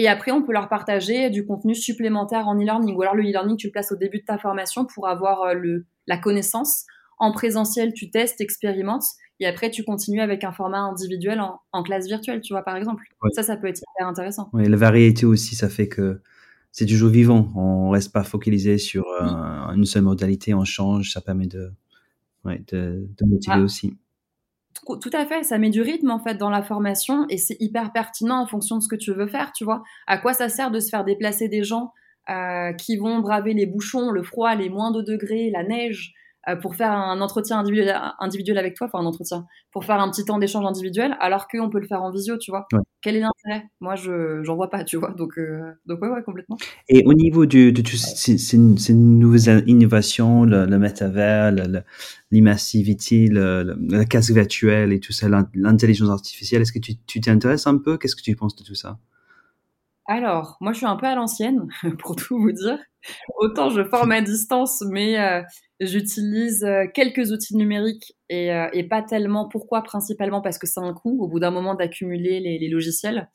S3: Et après, on peut leur partager du contenu supplémentaire en e-learning. Ou alors le e-learning, tu le places au début de ta formation pour avoir euh, le, la connaissance. En présentiel, tu testes, expérimentes. Et après, tu continues avec un format individuel en, classe virtuelle, tu vois, par exemple. Ça, ça peut être hyper intéressant.
S4: Oui, la variété aussi, ça fait que c'est du jeu vivant. On reste pas focalisé sur euh, une seule modalité, on change. Ça permet de, ouais, de, de motiver ah. aussi.
S3: Tout à fait, ça met du rythme en fait dans la formation et c'est hyper pertinent en fonction de ce que tu veux faire, tu vois. À quoi ça sert de se faire déplacer des gens euh, qui vont braver les bouchons, le froid, les moins de degrés, la neige, euh, pour faire un entretien individuel, individuel avec toi, enfin un entretien, pour faire un petit temps d'échange individuel, alors qu'on peut le faire en visio, tu vois. Quel est l'intérêt? Moi, je j'en vois pas, tu vois. Donc, euh, donc ouais, ouais, complètement.
S4: Et au niveau de, de, ces, nouvelles innovations, le, le métavers, l'immersivity, la casque virtuelle et tout ça, l'intelligence artificielle, est-ce que tu t'intéresses un peu? Qu'est-ce que tu penses de tout ça?
S3: Alors, moi, je suis un peu à l'ancienne, pour tout vous dire. Autant je forme à distance, mais euh, j'utilise euh, quelques outils numériques et, euh, et, pas tellement. Pourquoi? Principalement parce que c'est un coût, au bout d'un moment, d'accumuler les, logiciels.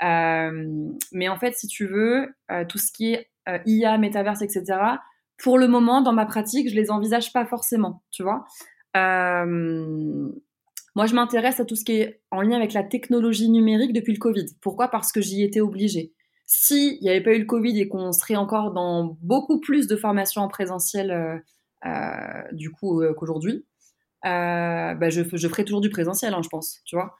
S3: mais en fait, si tu veux, tout ce qui est IA, métaverse, etc., pour le moment, dans ma pratique, je les envisage pas forcément, tu vois. Moi, je m'intéresse à tout ce qui est en lien avec la technologie numérique depuis le Covid. Pourquoi? Parce que j'y étais obligée. S'il n'y avait pas eu le Covid et qu'on serait encore dans beaucoup plus de formations en présentiel euh, euh, du coup euh, qu'aujourd'hui, bah, je, je, ferais toujours du présentiel, hein, je pense, tu vois.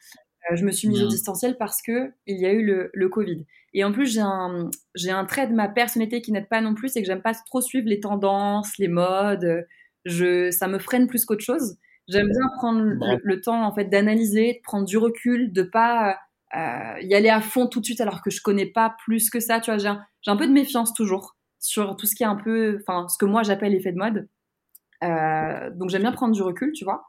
S3: je me suis mise au distanciel parce que il y a eu le, le Covid. Et en plus, j'ai un, un trait de ma personnalité qui n'aide pas non plus, c'est que j'aime pas trop suivre les tendances, les modes. Je, ça me freine plus qu'autre chose. J'aime bien prendre le, temps en fait d'analyser, de prendre du recul, de pas euh, y aller à fond tout de suite alors que je connais pas plus que ça. Tu vois, j'ai un, un, peu de méfiance toujours sur tout ce qui est un peu, enfin, ce que moi j'appelle l'effet de mode. Euh, donc j'aime bien prendre du recul, tu vois.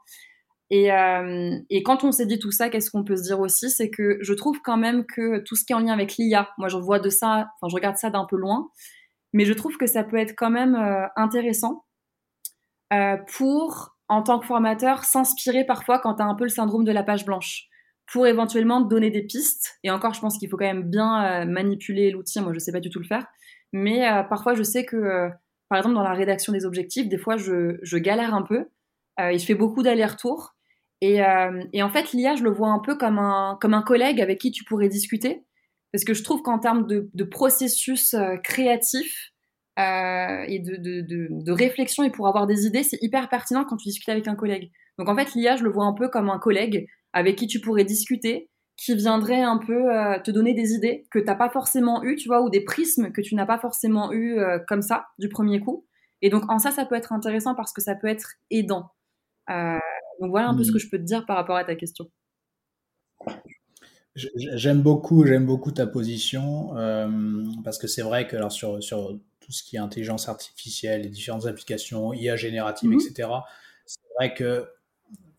S3: Et, euh, et quand on s'est dit tout ça, qu'est-ce qu'on peut se dire aussi, c'est que je trouve quand même que tout ce qui est en lien avec l'IA, moi je vois de ça, enfin je regarde ça d'un peu loin, mais je trouve que ça peut être quand même euh, intéressant pour en tant que formateur, s'inspirer parfois quand tu as un peu le syndrome de la page blanche pour éventuellement donner des pistes. Et encore, je pense qu'il faut quand même bien manipuler l'outil. Moi, je sais pas du tout le faire. Mais parfois, je sais que, par exemple, dans la rédaction des objectifs, des fois, je, galère un peu. et je beaucoup d'allers-retours. Et, et, en fait, l'IA, je le vois un peu comme un, comme un collègue avec qui tu pourrais discuter. Parce que je trouve qu'en termes de, processus créatif, euh, et de, de, de, réflexion et pour avoir des idées, c'est hyper pertinent quand tu discutes avec un collègue. Donc en fait, l'IA, je le vois un peu comme un collègue avec qui tu pourrais discuter, qui viendrait un peu euh, te donner des idées que t'as pas forcément eu, tu vois, ou des prismes que tu n'as pas forcément eu euh, comme ça du premier coup. Et donc en ça, ça peut être intéressant parce que ça peut être aidant. Euh, donc voilà un peu ce mmh. que je peux te dire par rapport à ta question.
S2: J'aime beaucoup, j'aime beaucoup ta position euh, parce que c'est vrai que alors sur, sur tout ce qui est intelligence artificielle, les différentes applications, IA générative, mhm. etc. C'est vrai que,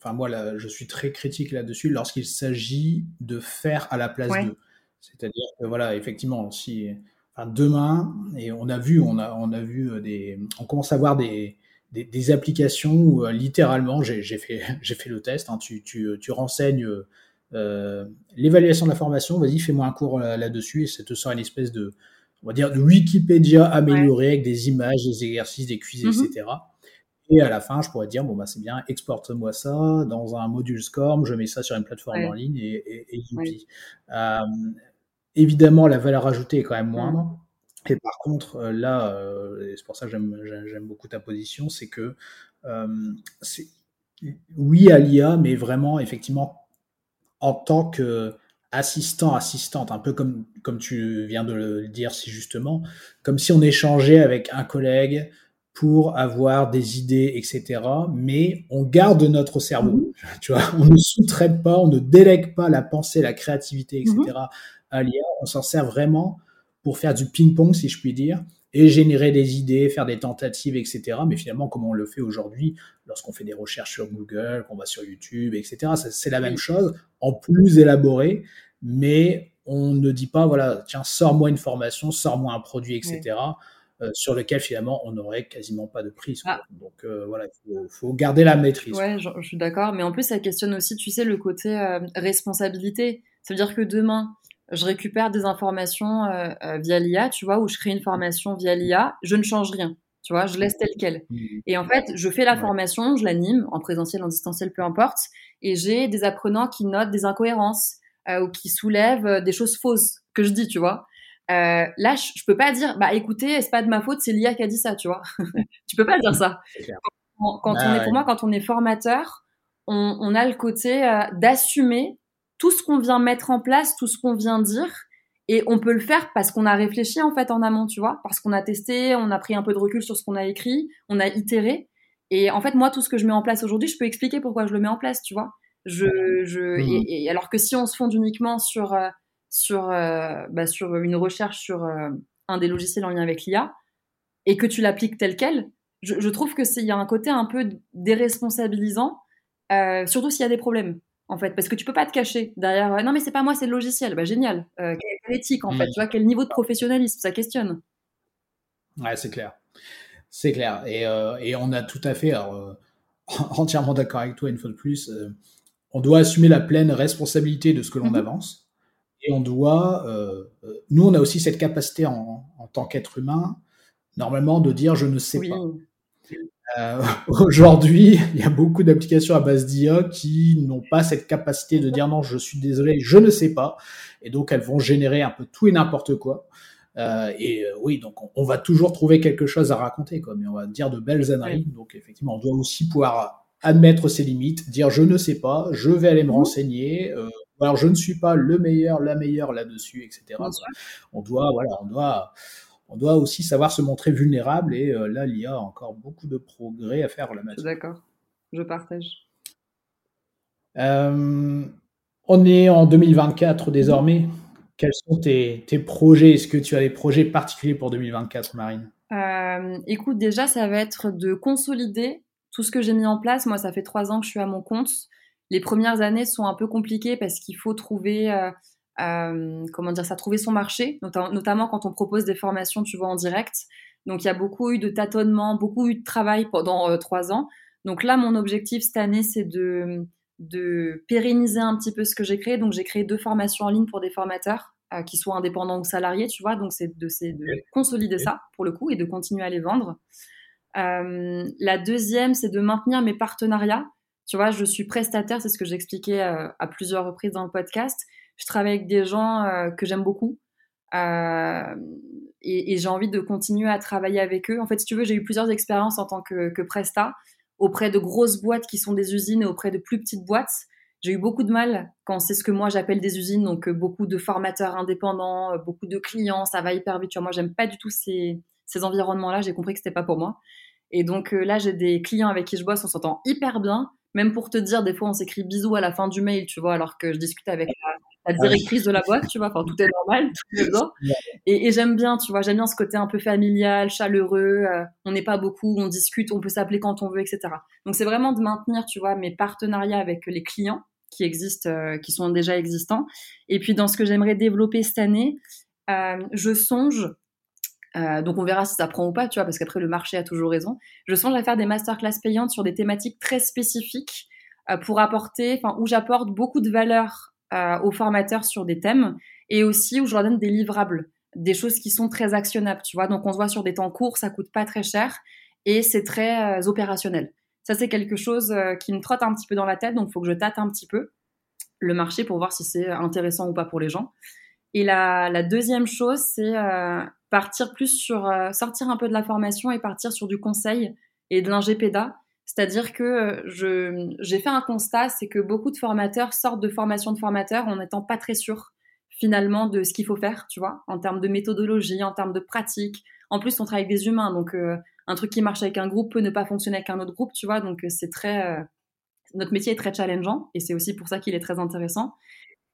S2: enfin moi, là, je suis très critique là-dessus lorsqu'il s'agit de faire à la place d'eux. C'est-à-dire que voilà, effectivement, si enfin, demain, et on a vu, on a, on a vu des, on commence à voir des, des, des applications où euh, littéralement, j'ai fait, j'ai fait le test. Hein, tu, tu, tu renseignes euh, l'évaluation de la formation, vas-y, fais-moi un cours là-dessus et ça te sort une espèce de, on va dire, de Wikipédia amélioré avec des images, des exercices, des quiz, etc. Et à la fin, je pourrais dire, bon, bah, c'est bien, exporte-moi ça dans un module SCORM, je mets ça sur une plateforme en ligne et, et, euh, évidemment, la valeur ajoutée est quand même moindre. Et par contre, euh, là, c'est pour ça que j'aime beaucoup ta position, c'est que oui à l'IA, mais vraiment, effectivement, en tant que assistant, assistante, un peu comme, comme tu viens de le dire si justement, comme si on échangeait avec un collègue pour avoir des idées, etc. Mais on garde notre cerveau. Mhm. Tu vois, on ne sous-traite pas, on ne délègue pas la pensée, la créativité, etc. Mhm. à l'IA. On s'en sert vraiment pour faire du ping-pong, si je puis dire, et générer des idées, faire des tentatives, etc. Mais finalement, comme on le fait aujourd'hui, lorsqu'on fait des recherches sur Google, qu'on va sur YouTube, etc., c'est la même chose, en plus élaboré, mais on ne dit pas, voilà, tiens, sors-moi une formation, sors-moi un produit, etc., euh, sur lequel finalement on n'aurait quasiment pas de prise. Ah. Donc euh, voilà, il faut, garder la maîtrise.
S3: Ouais, je, suis d'accord, mais en plus, ça questionne aussi, tu sais, le côté euh, responsabilité. Ça veut dire que demain, je récupère des informations via l'IA, tu vois, ou je crée une formation via l'IA, je ne change rien. Tu vois, je laisse tel quel. Mmh. Et en fait, je fais la formation, je l'anime, en présentiel, en distanciel, peu importe, et j'ai des apprenants qui notent des incohérences ou qui soulèvent des choses fausses que je dis, tu vois. Euh, là, je, peux pas dire, bah écoutez, c'est pas de ma faute, c'est l'IA qui a dit ça, tu vois? tu peux pas dire ça. Quand, on bah est, pour moi, quand on est formateur, on, on a le côté d'assumer tout ce qu'on vient mettre en place, tout ce qu'on vient dire, et on peut le faire parce qu'on a réfléchi en fait en amont, tu vois, parce qu'on a testé, on a pris un peu de recul sur ce qu'on a écrit, on a itéré. Et en fait, moi, tout ce que je mets en place aujourd'hui, je peux expliquer pourquoi je le mets en place, tu vois? Je, je, mmh. et, alors que si on se fonde uniquement sur, euh, sur, euh, bah, sur une recherche sur euh, un des logiciels en lien avec l'IA et que tu l'appliques tel quel, je, je trouve que c'est, il y a un côté un peu déresponsabilisant, surtout s'il y a des problèmes en fait, parce que tu peux pas te cacher derrière. non, mais c'est pas moi, c'est le logiciel. Bah génial. quelle, éthique en fait, mm. tu vois, quel niveau de professionnalisme? Ça questionne.
S2: Ouais, c'est clair, c'est clair. Et, et, on a tout à fait, alors, entièrement d'accord avec toi une fois de plus. on doit assumer la pleine responsabilité de ce que l'on mm-hmm. avance. Et on doit, nous, on a aussi cette capacité en, en tant qu'être humain, normalement, de dire je ne sais pas. Euh, aujourd'hui, il y a beaucoup d'applications à base d'IA qui n'ont pas cette capacité de dire non, je suis désolé, je ne sais pas. Et donc, elles vont générer un peu tout et n'importe quoi. Euh, et euh, oui, donc on, va toujours trouver quelque chose à raconter, quoi, mais on va dire de belles âneries. Donc, effectivement, on doit aussi pouvoir admettre ses limites, dire je ne sais pas, je vais aller me mmh. renseigner. Alors, je ne suis pas le meilleur, la meilleure là-dessus, etc. On doit, voilà, on doit on doit aussi savoir se montrer vulnérable et euh, là, il y a encore beaucoup de progrès à faire là-dessus.
S3: D'accord, je partage.
S2: Euh, on est en 2024 désormais. Quels sont tes, projets? Est-ce que tu as des projets particuliers pour 2024, Marine?
S3: Euh, Écoute, déjà, ça va être de consolider tout ce que j'ai mis en place. Moi, ça fait trois ans que je suis à mon compte. Les premières années sont un peu compliquées parce qu'il faut trouver euh, comment dire ça, trouver son marché, notamment quand on propose des formations, tu vois, en direct. Donc il y a beaucoup eu de tâtonnements, beaucoup eu de travail pendant euh, trois ans. Donc là, mon objectif cette année, c'est de, de pérenniser un petit peu ce que j'ai créé. Donc j'ai créé deux formations en ligne pour des formateurs euh, qui soient indépendants ou salariés, tu vois. Donc c'est de, de consolider ça pour le coup et de continuer à les vendre. Euh, la deuxième, c'est de maintenir mes partenariats. Tu vois, je suis prestataire, c'est ce que j'expliquais à plusieurs reprises dans le podcast je travaille avec des gens euh, que j'aime beaucoup. Euh, et, j'ai envie de continuer à travailler avec eux. En fait, si tu veux, j'ai eu plusieurs expériences en tant que, que Presta, auprès de grosses boîtes qui sont des usines et auprès de plus petites boîtes. J'ai eu beaucoup de mal quand c'est ce que moi j'appelle des usines, donc euh, beaucoup de formateurs indépendants, beaucoup de clients, ça va hyper vite. Tu vois, moi, j'aime pas du tout ces, ces environnements-là. J'ai compris que c'était pas pour moi. Et donc là, j'ai des clients avec qui je bosse, on s'entend hyper bien. Même pour te dire, des fois, on s'écrit bisous à la fin du mail, tu vois, alors que je discute avec la, directrice de la boîte, tu vois. Enfin, tout est normal, tout est bien. Et, j'aime bien, tu vois, j'aime bien ce côté un peu familial, chaleureux. Euh, on n'est pas beaucoup, on discute, on peut s'appeler quand on veut, etc. Donc, c'est vraiment de maintenir, tu vois, mes partenariats avec les clients qui existent, euh, qui sont déjà existants. Et puis, dans ce que j'aimerais développer cette année, euh, je songe euh, donc on verra si ça prend ou pas, tu vois, parce qu'après le marché a toujours raison. Je songe à faire des masterclass payantes sur des thématiques très spécifiques euh, pour apporter, enfin où j'apporte beaucoup de valeur euh, aux formateurs sur des thèmes et aussi où je leur donne des livrables, des choses qui sont très actionnables, tu vois. Donc on se voit sur des temps courts, ça coûte pas très cher et c'est très opérationnel. Ça c'est quelque chose qui me trotte un petit peu dans la tête, donc faut que je tâte un petit peu le marché pour voir si c'est intéressant ou pas pour les gens. Et la, la deuxième chose, c'est partir plus sur euh, sortir un peu de la formation et partir sur du conseil et de l'ingépéda. C'est-à-dire que euh, je, j'ai fait un constat, c'est que beaucoup de formateurs sortent de formation de formateurs en n'étant pas très sûrs finalement de ce qu'il faut faire, tu vois, en termes de méthodologie, en termes de pratique. En plus, on travaille avec des humains, donc euh, un truc qui marche avec un groupe peut ne pas fonctionner avec un autre groupe, tu vois, donc c'est très... notre métier est très challengeant et c'est aussi pour ça qu'il est très intéressant.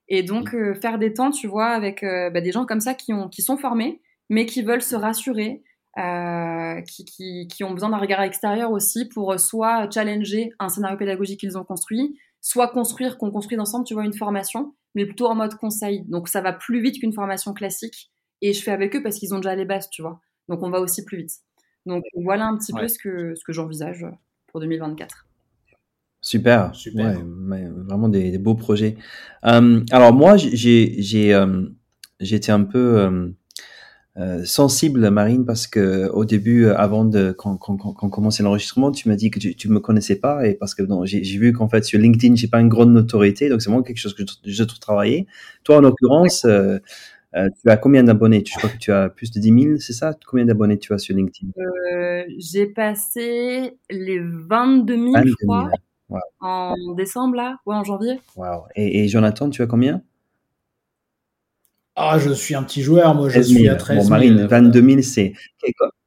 S3: Et donc, faire des temps, tu vois, avec bah, des gens comme ça qui, ont, qui sont formés, mais qui veulent se rassurer, euh, qui, qui, qui, ont besoin d'un regard extérieur aussi pour soit challenger un scénario pédagogique qu'ils ont construit, soit construire, qu'on construise ensemble, tu vois, une formation, mais plutôt en mode conseil. Donc ça va plus vite qu'une formation classique, et je fais avec eux parce qu'ils ont déjà les bases, tu vois. Donc on va aussi plus vite. Donc voilà un petit peu ce que, ce que j'envisage pour 2024.
S1: Super, Super. Ouais, vraiment des, beaux projets. Euh, alors moi, j'ai j'ai euh, été un peu euh, sensible, Marine, parce que au début, euh, avant de quand, quand, quand, commençait l'enregistrement, tu m'as dit que tu, tu me connaissais pas et parce que j'ai vu qu'en fait sur LinkedIn, j'ai pas une grande notoriété, donc c'est vraiment quelque chose que je, je trouve travailler. Toi, en l'occurrence, euh, tu as combien d'abonnés? Je crois que tu as plus de 10 000, c'est ça? Combien d'abonnés tu as sur LinkedIn?
S3: J'ai passé les 22 000, je crois, en décembre là, ou en janvier.
S1: Wow. Et, et Jonathan, tu as combien?
S2: Ah, je suis un petit joueur, moi je suis à 13 000. Bon,
S1: Marine, 22 000, c'est.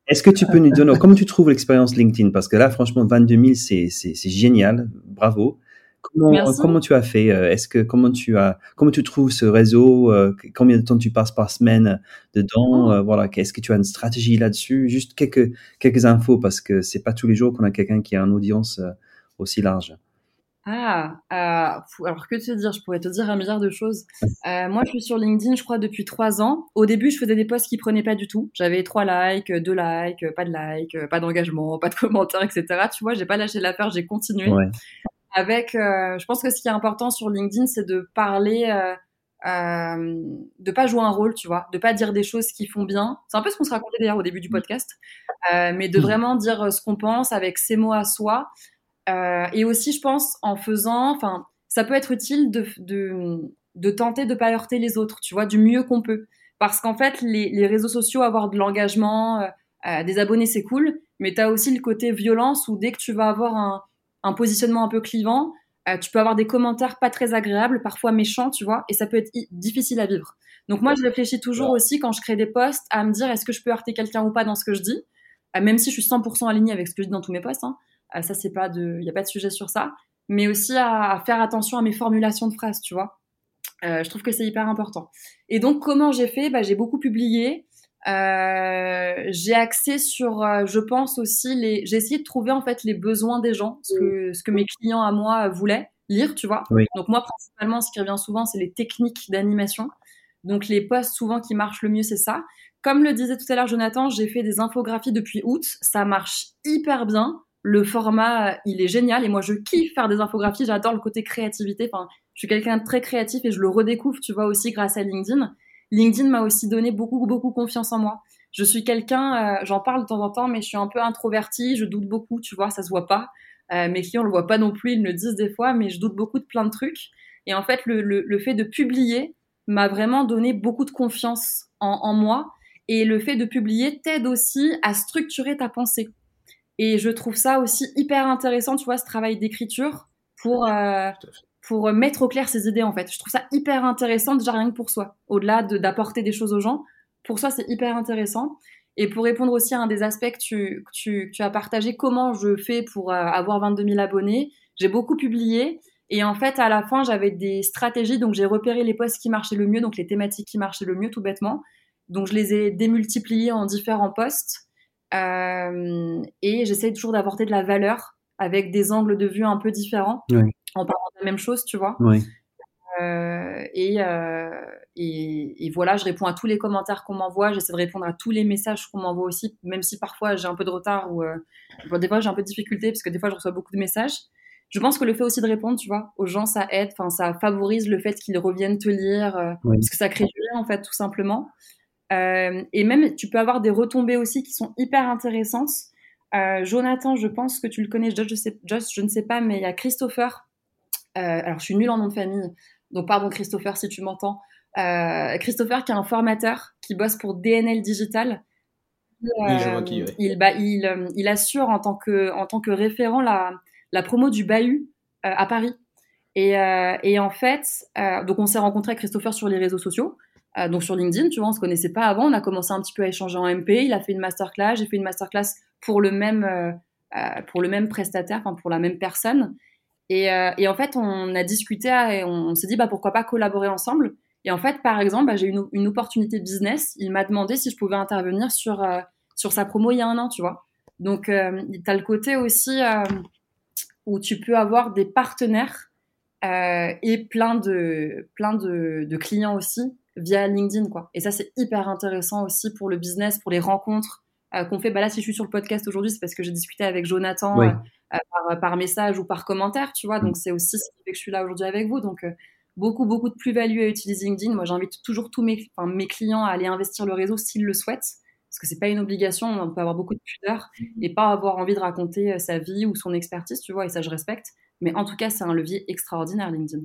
S1: Est-ce que tu peux nous donner, comment tu trouves l'expérience LinkedIn? Parce que là, franchement, 22 000, c'est, c'est, c'est génial, bravo. Comment, comment tu as fait euh, Est-ce que comment tu as, comment tu trouves ce réseau euh, Combien de temps tu passes par semaine dedans? Oh. euh, Voilà, est-ce que tu as une stratégie là-dessus? Juste quelques quelques infos parce que c'est pas tous les jours qu'on a quelqu'un qui a une audience aussi large.
S3: Ah, euh, alors que te dire Je pourrais te dire un milliard de choses. Euh, moi, je suis sur LinkedIn, je crois, depuis trois ans. Au début, je faisais des posts qui prenaient pas du tout. J'avais trois likes, deux likes, pas de likes, pas d'engagement, pas de commentaires, etc. Tu vois, j'ai pas lâché l'affaire, j'ai continué. Avec, euh, je pense que ce qui est important sur LinkedIn, c'est de parler, euh, euh, de pas jouer un rôle, tu vois, de pas dire des choses qui font bien. C'est un peu ce qu'on se racontait d'ailleurs au début du podcast, euh, mais de vraiment dire ce qu'on pense avec ses mots à soi. Euh, et aussi, je pense, en faisant, enfin, ça peut être utile de, de, de tenter de pas heurter les autres, tu vois, du mieux qu'on peut. Parce qu'en fait, les, les, réseaux sociaux, avoir de l'engagement, euh, euh des abonnés, c'est cool, mais tu as aussi le côté violence où dès que tu vas avoir un, un positionnement un peu clivant, euh, tu peux avoir des commentaires pas très agréables, parfois méchants, tu vois, et ça peut être difficile à vivre. Donc moi, je réfléchis toujours aussi quand je crée des posts à me dire est-ce que je peux heurter quelqu'un ou pas dans ce que je dis, euh, même si je suis 100% alignée avec ce que je dis dans tous mes posts. Hein. Euh, ça, c'est pas de, il y a pas de sujet sur ça, mais aussi à, faire attention à mes formulations de phrases, tu vois. Euh, je trouve que c'est hyper important. Et donc, comment j'ai fait? Bah, J'ai beaucoup publié. Euh, j'ai axé sur, euh, je pense aussi, les... j'ai essayé de trouver en fait les besoins des gens, ce que, ce que mes clients à moi voulaient lire, tu vois. Donc moi, principalement, ce qui revient souvent, c'est les techniques d'animation. Donc les posts souvent qui marchent le mieux, c'est ça. Comme le disait tout à l'heure Jonathan, j'ai fait des infographies depuis août. Ça marche hyper bien. Le format, il est génial. Et moi, je kiffe faire des infographies. J'adore le côté créativité. Enfin, je suis quelqu'un de très créatif et je le redécouvre, tu vois, aussi grâce à LinkedIn. LinkedIn m'a aussi donné beaucoup, beaucoup confiance en moi. Je suis quelqu'un, euh, j'en parle de temps en temps, mais je suis un peu introvertie, je doute beaucoup, tu vois, ça se voit pas. Euh, mes clients le voient pas non plus, ils me le disent des fois, mais je doute beaucoup de plein de trucs. Et en fait, le, le, fait de publier m'a vraiment donné beaucoup de confiance en, en, moi. Et le fait de publier t'aide aussi à structurer ta pensée. Et je trouve ça aussi hyper intéressant, tu vois, ce travail d'écriture pour, euh, pour mettre au clair ses idées en fait. Je trouve ça hyper intéressant déjà rien que pour soi, au-delà d'apporter des choses aux gens. Pour soi, c'est hyper intéressant. Et pour répondre aussi à un des aspects que tu, tu, tu as partagé, comment je fais pour euh, avoir 22 000 abonnés, j'ai beaucoup publié. Et en fait, à la fin, j'avais des stratégies. Donc, j'ai repéré les posts qui marchaient le mieux, donc les thématiques qui marchaient le mieux, tout bêtement. Donc, je les ai démultipliés en différents posts. Euh, et j'essaie toujours d'apporter de la valeur avec des angles de vue un peu différents. Oui en parlant de la même chose, tu vois.
S4: Oui.
S3: Euh, et, euh, et, et, voilà, je réponds à tous les commentaires qu'on m'envoie, j'essaie de répondre à tous les messages qu'on m'envoie aussi, même si parfois j'ai un peu de retard ou euh, des fois j'ai un peu de difficulté parce que des fois je reçois beaucoup de messages. Je pense que le fait aussi de répondre, tu vois, aux gens, ça aide, enfin ça favorise le fait qu'ils reviennent te lire, parce que ça crée du lien en fait, tout simplement. Euh, et même, tu peux avoir des retombées aussi qui sont hyper intéressantes. Jonathan, je pense que tu le connais, Josh je, sais, Josh, je ne sais pas, mais il y a Christopher euh, alors, je suis nulle en nom de famille, donc pardon Christopher si tu m'entends. Euh, Christopher qui est un formateur qui bosse pour DNL Digital.
S2: oui, je vois qui,
S3: il, bah, il, euh, il, assure en tant que, en tant que référent la, la promo du Bahut à Paris. Et, euh, et, en fait, euh, donc on s'est rencontré avec Christopher sur les réseaux sociaux, euh, donc sur LinkedIn, tu vois, on se connaissait pas avant, on a commencé un petit peu à échanger en MP, il a fait une masterclass, j'ai fait une masterclass pour le même, pour le même prestataire, enfin pour la même personne. Et, euh, en fait, on a discuté et on, s'est dit bah, pourquoi pas collaborer ensemble. Et en fait, par exemple, bah, j'ai eu une, une, opportunité business. Il m'a demandé si je pouvais intervenir sur, euh, sur sa promo il y a un an, tu vois. Donc, euh, as le côté aussi euh, où tu peux avoir des partenaires euh, et plein de, plein de, clients aussi via LinkedIn, quoi. Et ça, c'est hyper intéressant aussi pour le business, pour les rencontres qu'on fait. Bah là, si je suis sur le podcast aujourd'hui, c'est parce que j'ai discuté avec Jonathan. Oui euh, par, par, message ou par commentaire, tu vois. Donc, mm. c'est aussi ce qui fait que je suis là aujourd'hui avec vous. Donc, euh, beaucoup, beaucoup de plus-value à utiliser LinkedIn. Moi, j'invite toujours tous mes, enfin, mes clients à aller investir le réseau s'ils le souhaitent. Parce que c'est pas une obligation, on peut avoir beaucoup de pudeur mm. et pas avoir envie de raconter euh, sa vie ou son expertise, tu vois, et ça, je respecte. Mais en tout cas, c'est un levier extraordinaire, LinkedIn.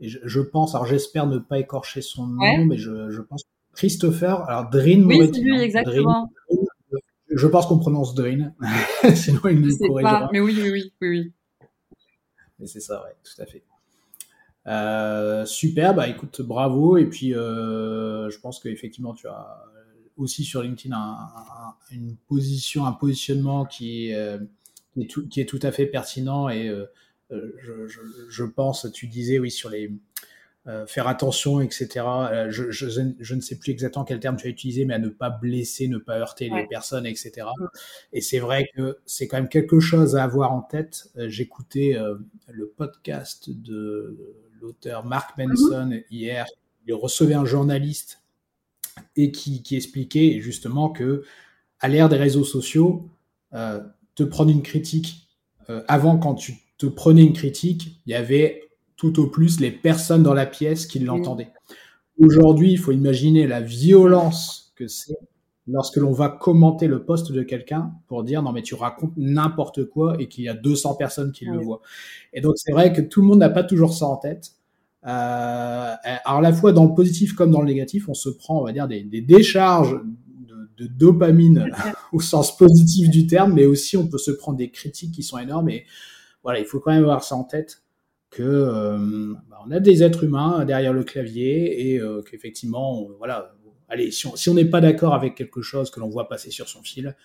S2: Et je, pense, alors j'espère ne pas écorcher son nom, mais je, je, pense Christopher, alors Drin
S3: Oui, c'est lui, exactement
S2: je pense qu'on prononce Drain. Sinon, il nous corrigera.
S3: mais oui, oui, oui, oui.
S2: Mais c'est ça, ouais, tout à fait. Euh, super, bah écoute, bravo. Et puis, euh, je pense qu'effectivement, tu as aussi sur LinkedIn une position, un positionnement qui, euh, qui, est tout, qui, est tout, à fait pertinent. Et euh, je, je, je, pense, tu disais, oui, sur les, faire attention, etc. Je, je, ne sais plus exactement quel terme tu as utilisé, mais à ne pas blesser, ne pas heurter les personnes, etc. Et c'est vrai que c'est quand même quelque chose à avoir en tête. J'écoutais le podcast de l'auteur Mark Benson mm-hmm. hier. Il recevait un journaliste et qui, qui expliquait justement que à l'ère des réseaux sociaux, euh, te prendre une critique. Euh, avant, quand tu te prenais une critique, il y avait tout au plus les personnes dans la pièce qui l'entendaient. Aujourd'hui, il faut imaginer la violence que c'est lorsque l'on va commenter le poste de quelqu'un pour dire non mais tu racontes n'importe quoi et qu'il y a 200 personnes qui le voient. Et donc c'est vrai que tout le monde n'a pas toujours ça en tête. Euh, alors à la fois dans le positif comme dans le négatif, on se prend on va dire des, des décharges de dopamine au sens positif du terme, mais aussi on peut se prendre des critiques qui sont énormes. Et voilà, il faut quand même avoir ça en tête que euh, bah, on a des êtres humains derrière le clavier et euh, qu'effectivement, voilà, allez, si on n'est pas d'accord avec quelque chose que l'on voit passer sur son fil,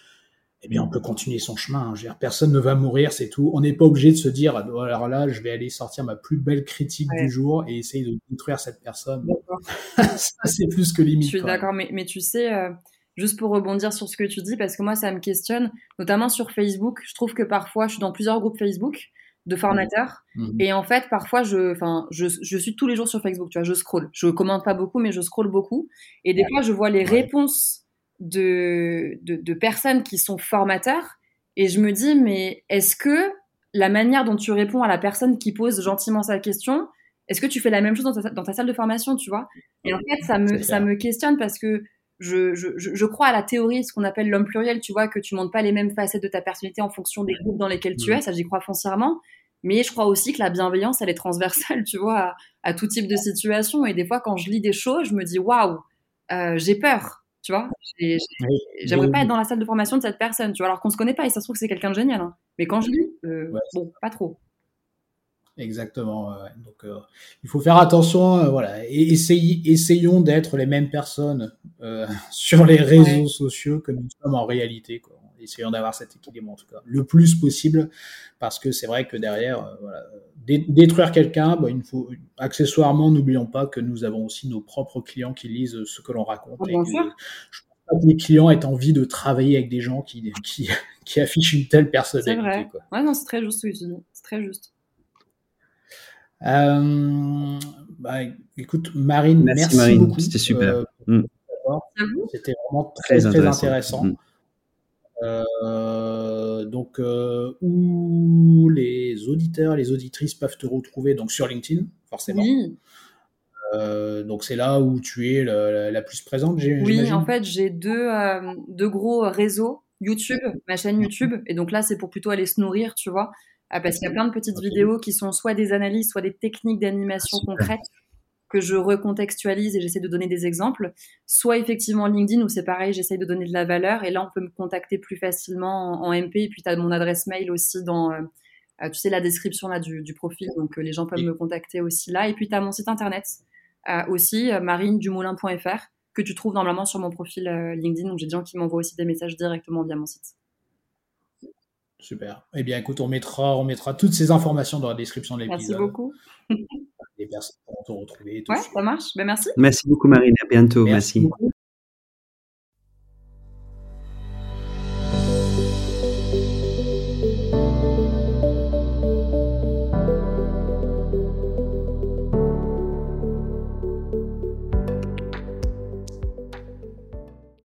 S2: eh bien, on peut continuer son chemin. Hein. personne ne va mourir, c'est tout. On n'est pas obligé de se dire, alors là, je vais aller sortir ma plus belle critique du jour et essayer de détruire cette personne. ça, c'est plus que limite.
S3: Je suis d'accord, mais, mais, tu sais, euh, juste pour rebondir sur ce que tu dis, parce que moi, ça me questionne, notamment sur Facebook. Je trouve que parfois, je suis dans plusieurs groupes Facebook de formateurs. Mhm. Et en fait, parfois, je, je, je, suis tous les jours sur Facebook, tu vois, je scroll. Je commente pas beaucoup, mais je scroll beaucoup. Et des fois, je vois les réponses de, de, de, personnes qui sont formateurs. Et je me dis, mais est-ce que la manière dont tu réponds à la personne qui pose gentiment sa question, est-ce que tu fais la même chose dans ta, dans ta salle de formation, tu vois? Et en fait, ça me, ça me questionne parce que je, je, je, crois à la théorie, ce qu'on appelle l'homme pluriel, tu vois, que tu montes pas les mêmes facettes de ta personnalité en fonction des groupes dans lesquels tu es, ça j'y crois foncièrement. Mais je crois aussi que la bienveillance, elle est transversale, tu vois, à, tout type de situation. Et des fois, quand je lis des choses, je me dis, waouh, euh, j'ai peur, tu vois. J'aimerais pas être dans la salle de formation de cette personne, tu vois, alors qu'on se connaît pas et ça se trouve que c'est quelqu'un de génial. Hein. Mais quand je lis, euh, bon, pas trop.
S2: Exactement. Donc, euh, il faut faire attention. Euh, voilà, et essayons d'être les mêmes personnes euh, sur les réseaux sociaux que nous sommes en réalité. Quoi. Essayons d'avoir cet équilibre en tout cas, le plus possible, parce que c'est vrai que derrière, voilà, détruire quelqu'un, bah, il faut accessoirement, n'oublions pas que nous avons aussi nos propres clients qui lisent ce que l'on raconte.
S3: Ah, bien sûr.
S2: Je pense pas que les clients aient envie de travailler avec des gens qui, qui, qui affichent une telle personnalité.
S3: C'est vrai. Quoi. Ouais, non, c'est très juste ce que tu dis. C'est très juste.
S2: Euh, bah, écoute, Marine, merci, Marine. beaucoup.
S4: C'était super. Euh, mm.
S2: C'était vraiment très, très, intéressant. Mm. Euh, donc, euh, où les auditeurs, les auditrices peuvent te retrouver donc sur LinkedIn, forcément.
S3: Oui.
S2: Euh, donc c'est là où tu es la, la plus présente.
S3: Oui, en fait j'ai deux, euh, deux gros réseaux. YouTube, ma chaîne YouTube, et donc là c'est pour plutôt aller se nourrir, tu vois. Ah, parce qu'il y a plein de petites vidéos qui sont soit des analyses, soit des techniques d'animation concrètes que je recontextualise et j'essaie de donner des exemples, soit effectivement LinkedIn où c'est pareil, j'essaie de donner de la valeur et là on peut me contacter plus facilement en, MP et puis tu as mon adresse mail aussi dans, euh, euh, tu sais, la description là du, profil, donc euh, les gens peuvent me contacter aussi là. Et puis tu as mon site internet aussi, marinedumoulin.fr que tu trouves normalement sur mon profil LinkedIn, donc j'ai des gens qui m'envoient aussi des messages directement via mon site.
S2: Super. Eh bien, écoute, on mettra, on mettra toutes ces informations dans la description de l'épisode.
S3: Merci beaucoup.
S2: Les personnes pourront te retrouver.
S3: ouais, ça marche. Ben, merci.
S4: Merci beaucoup, Marine. À bientôt. merci.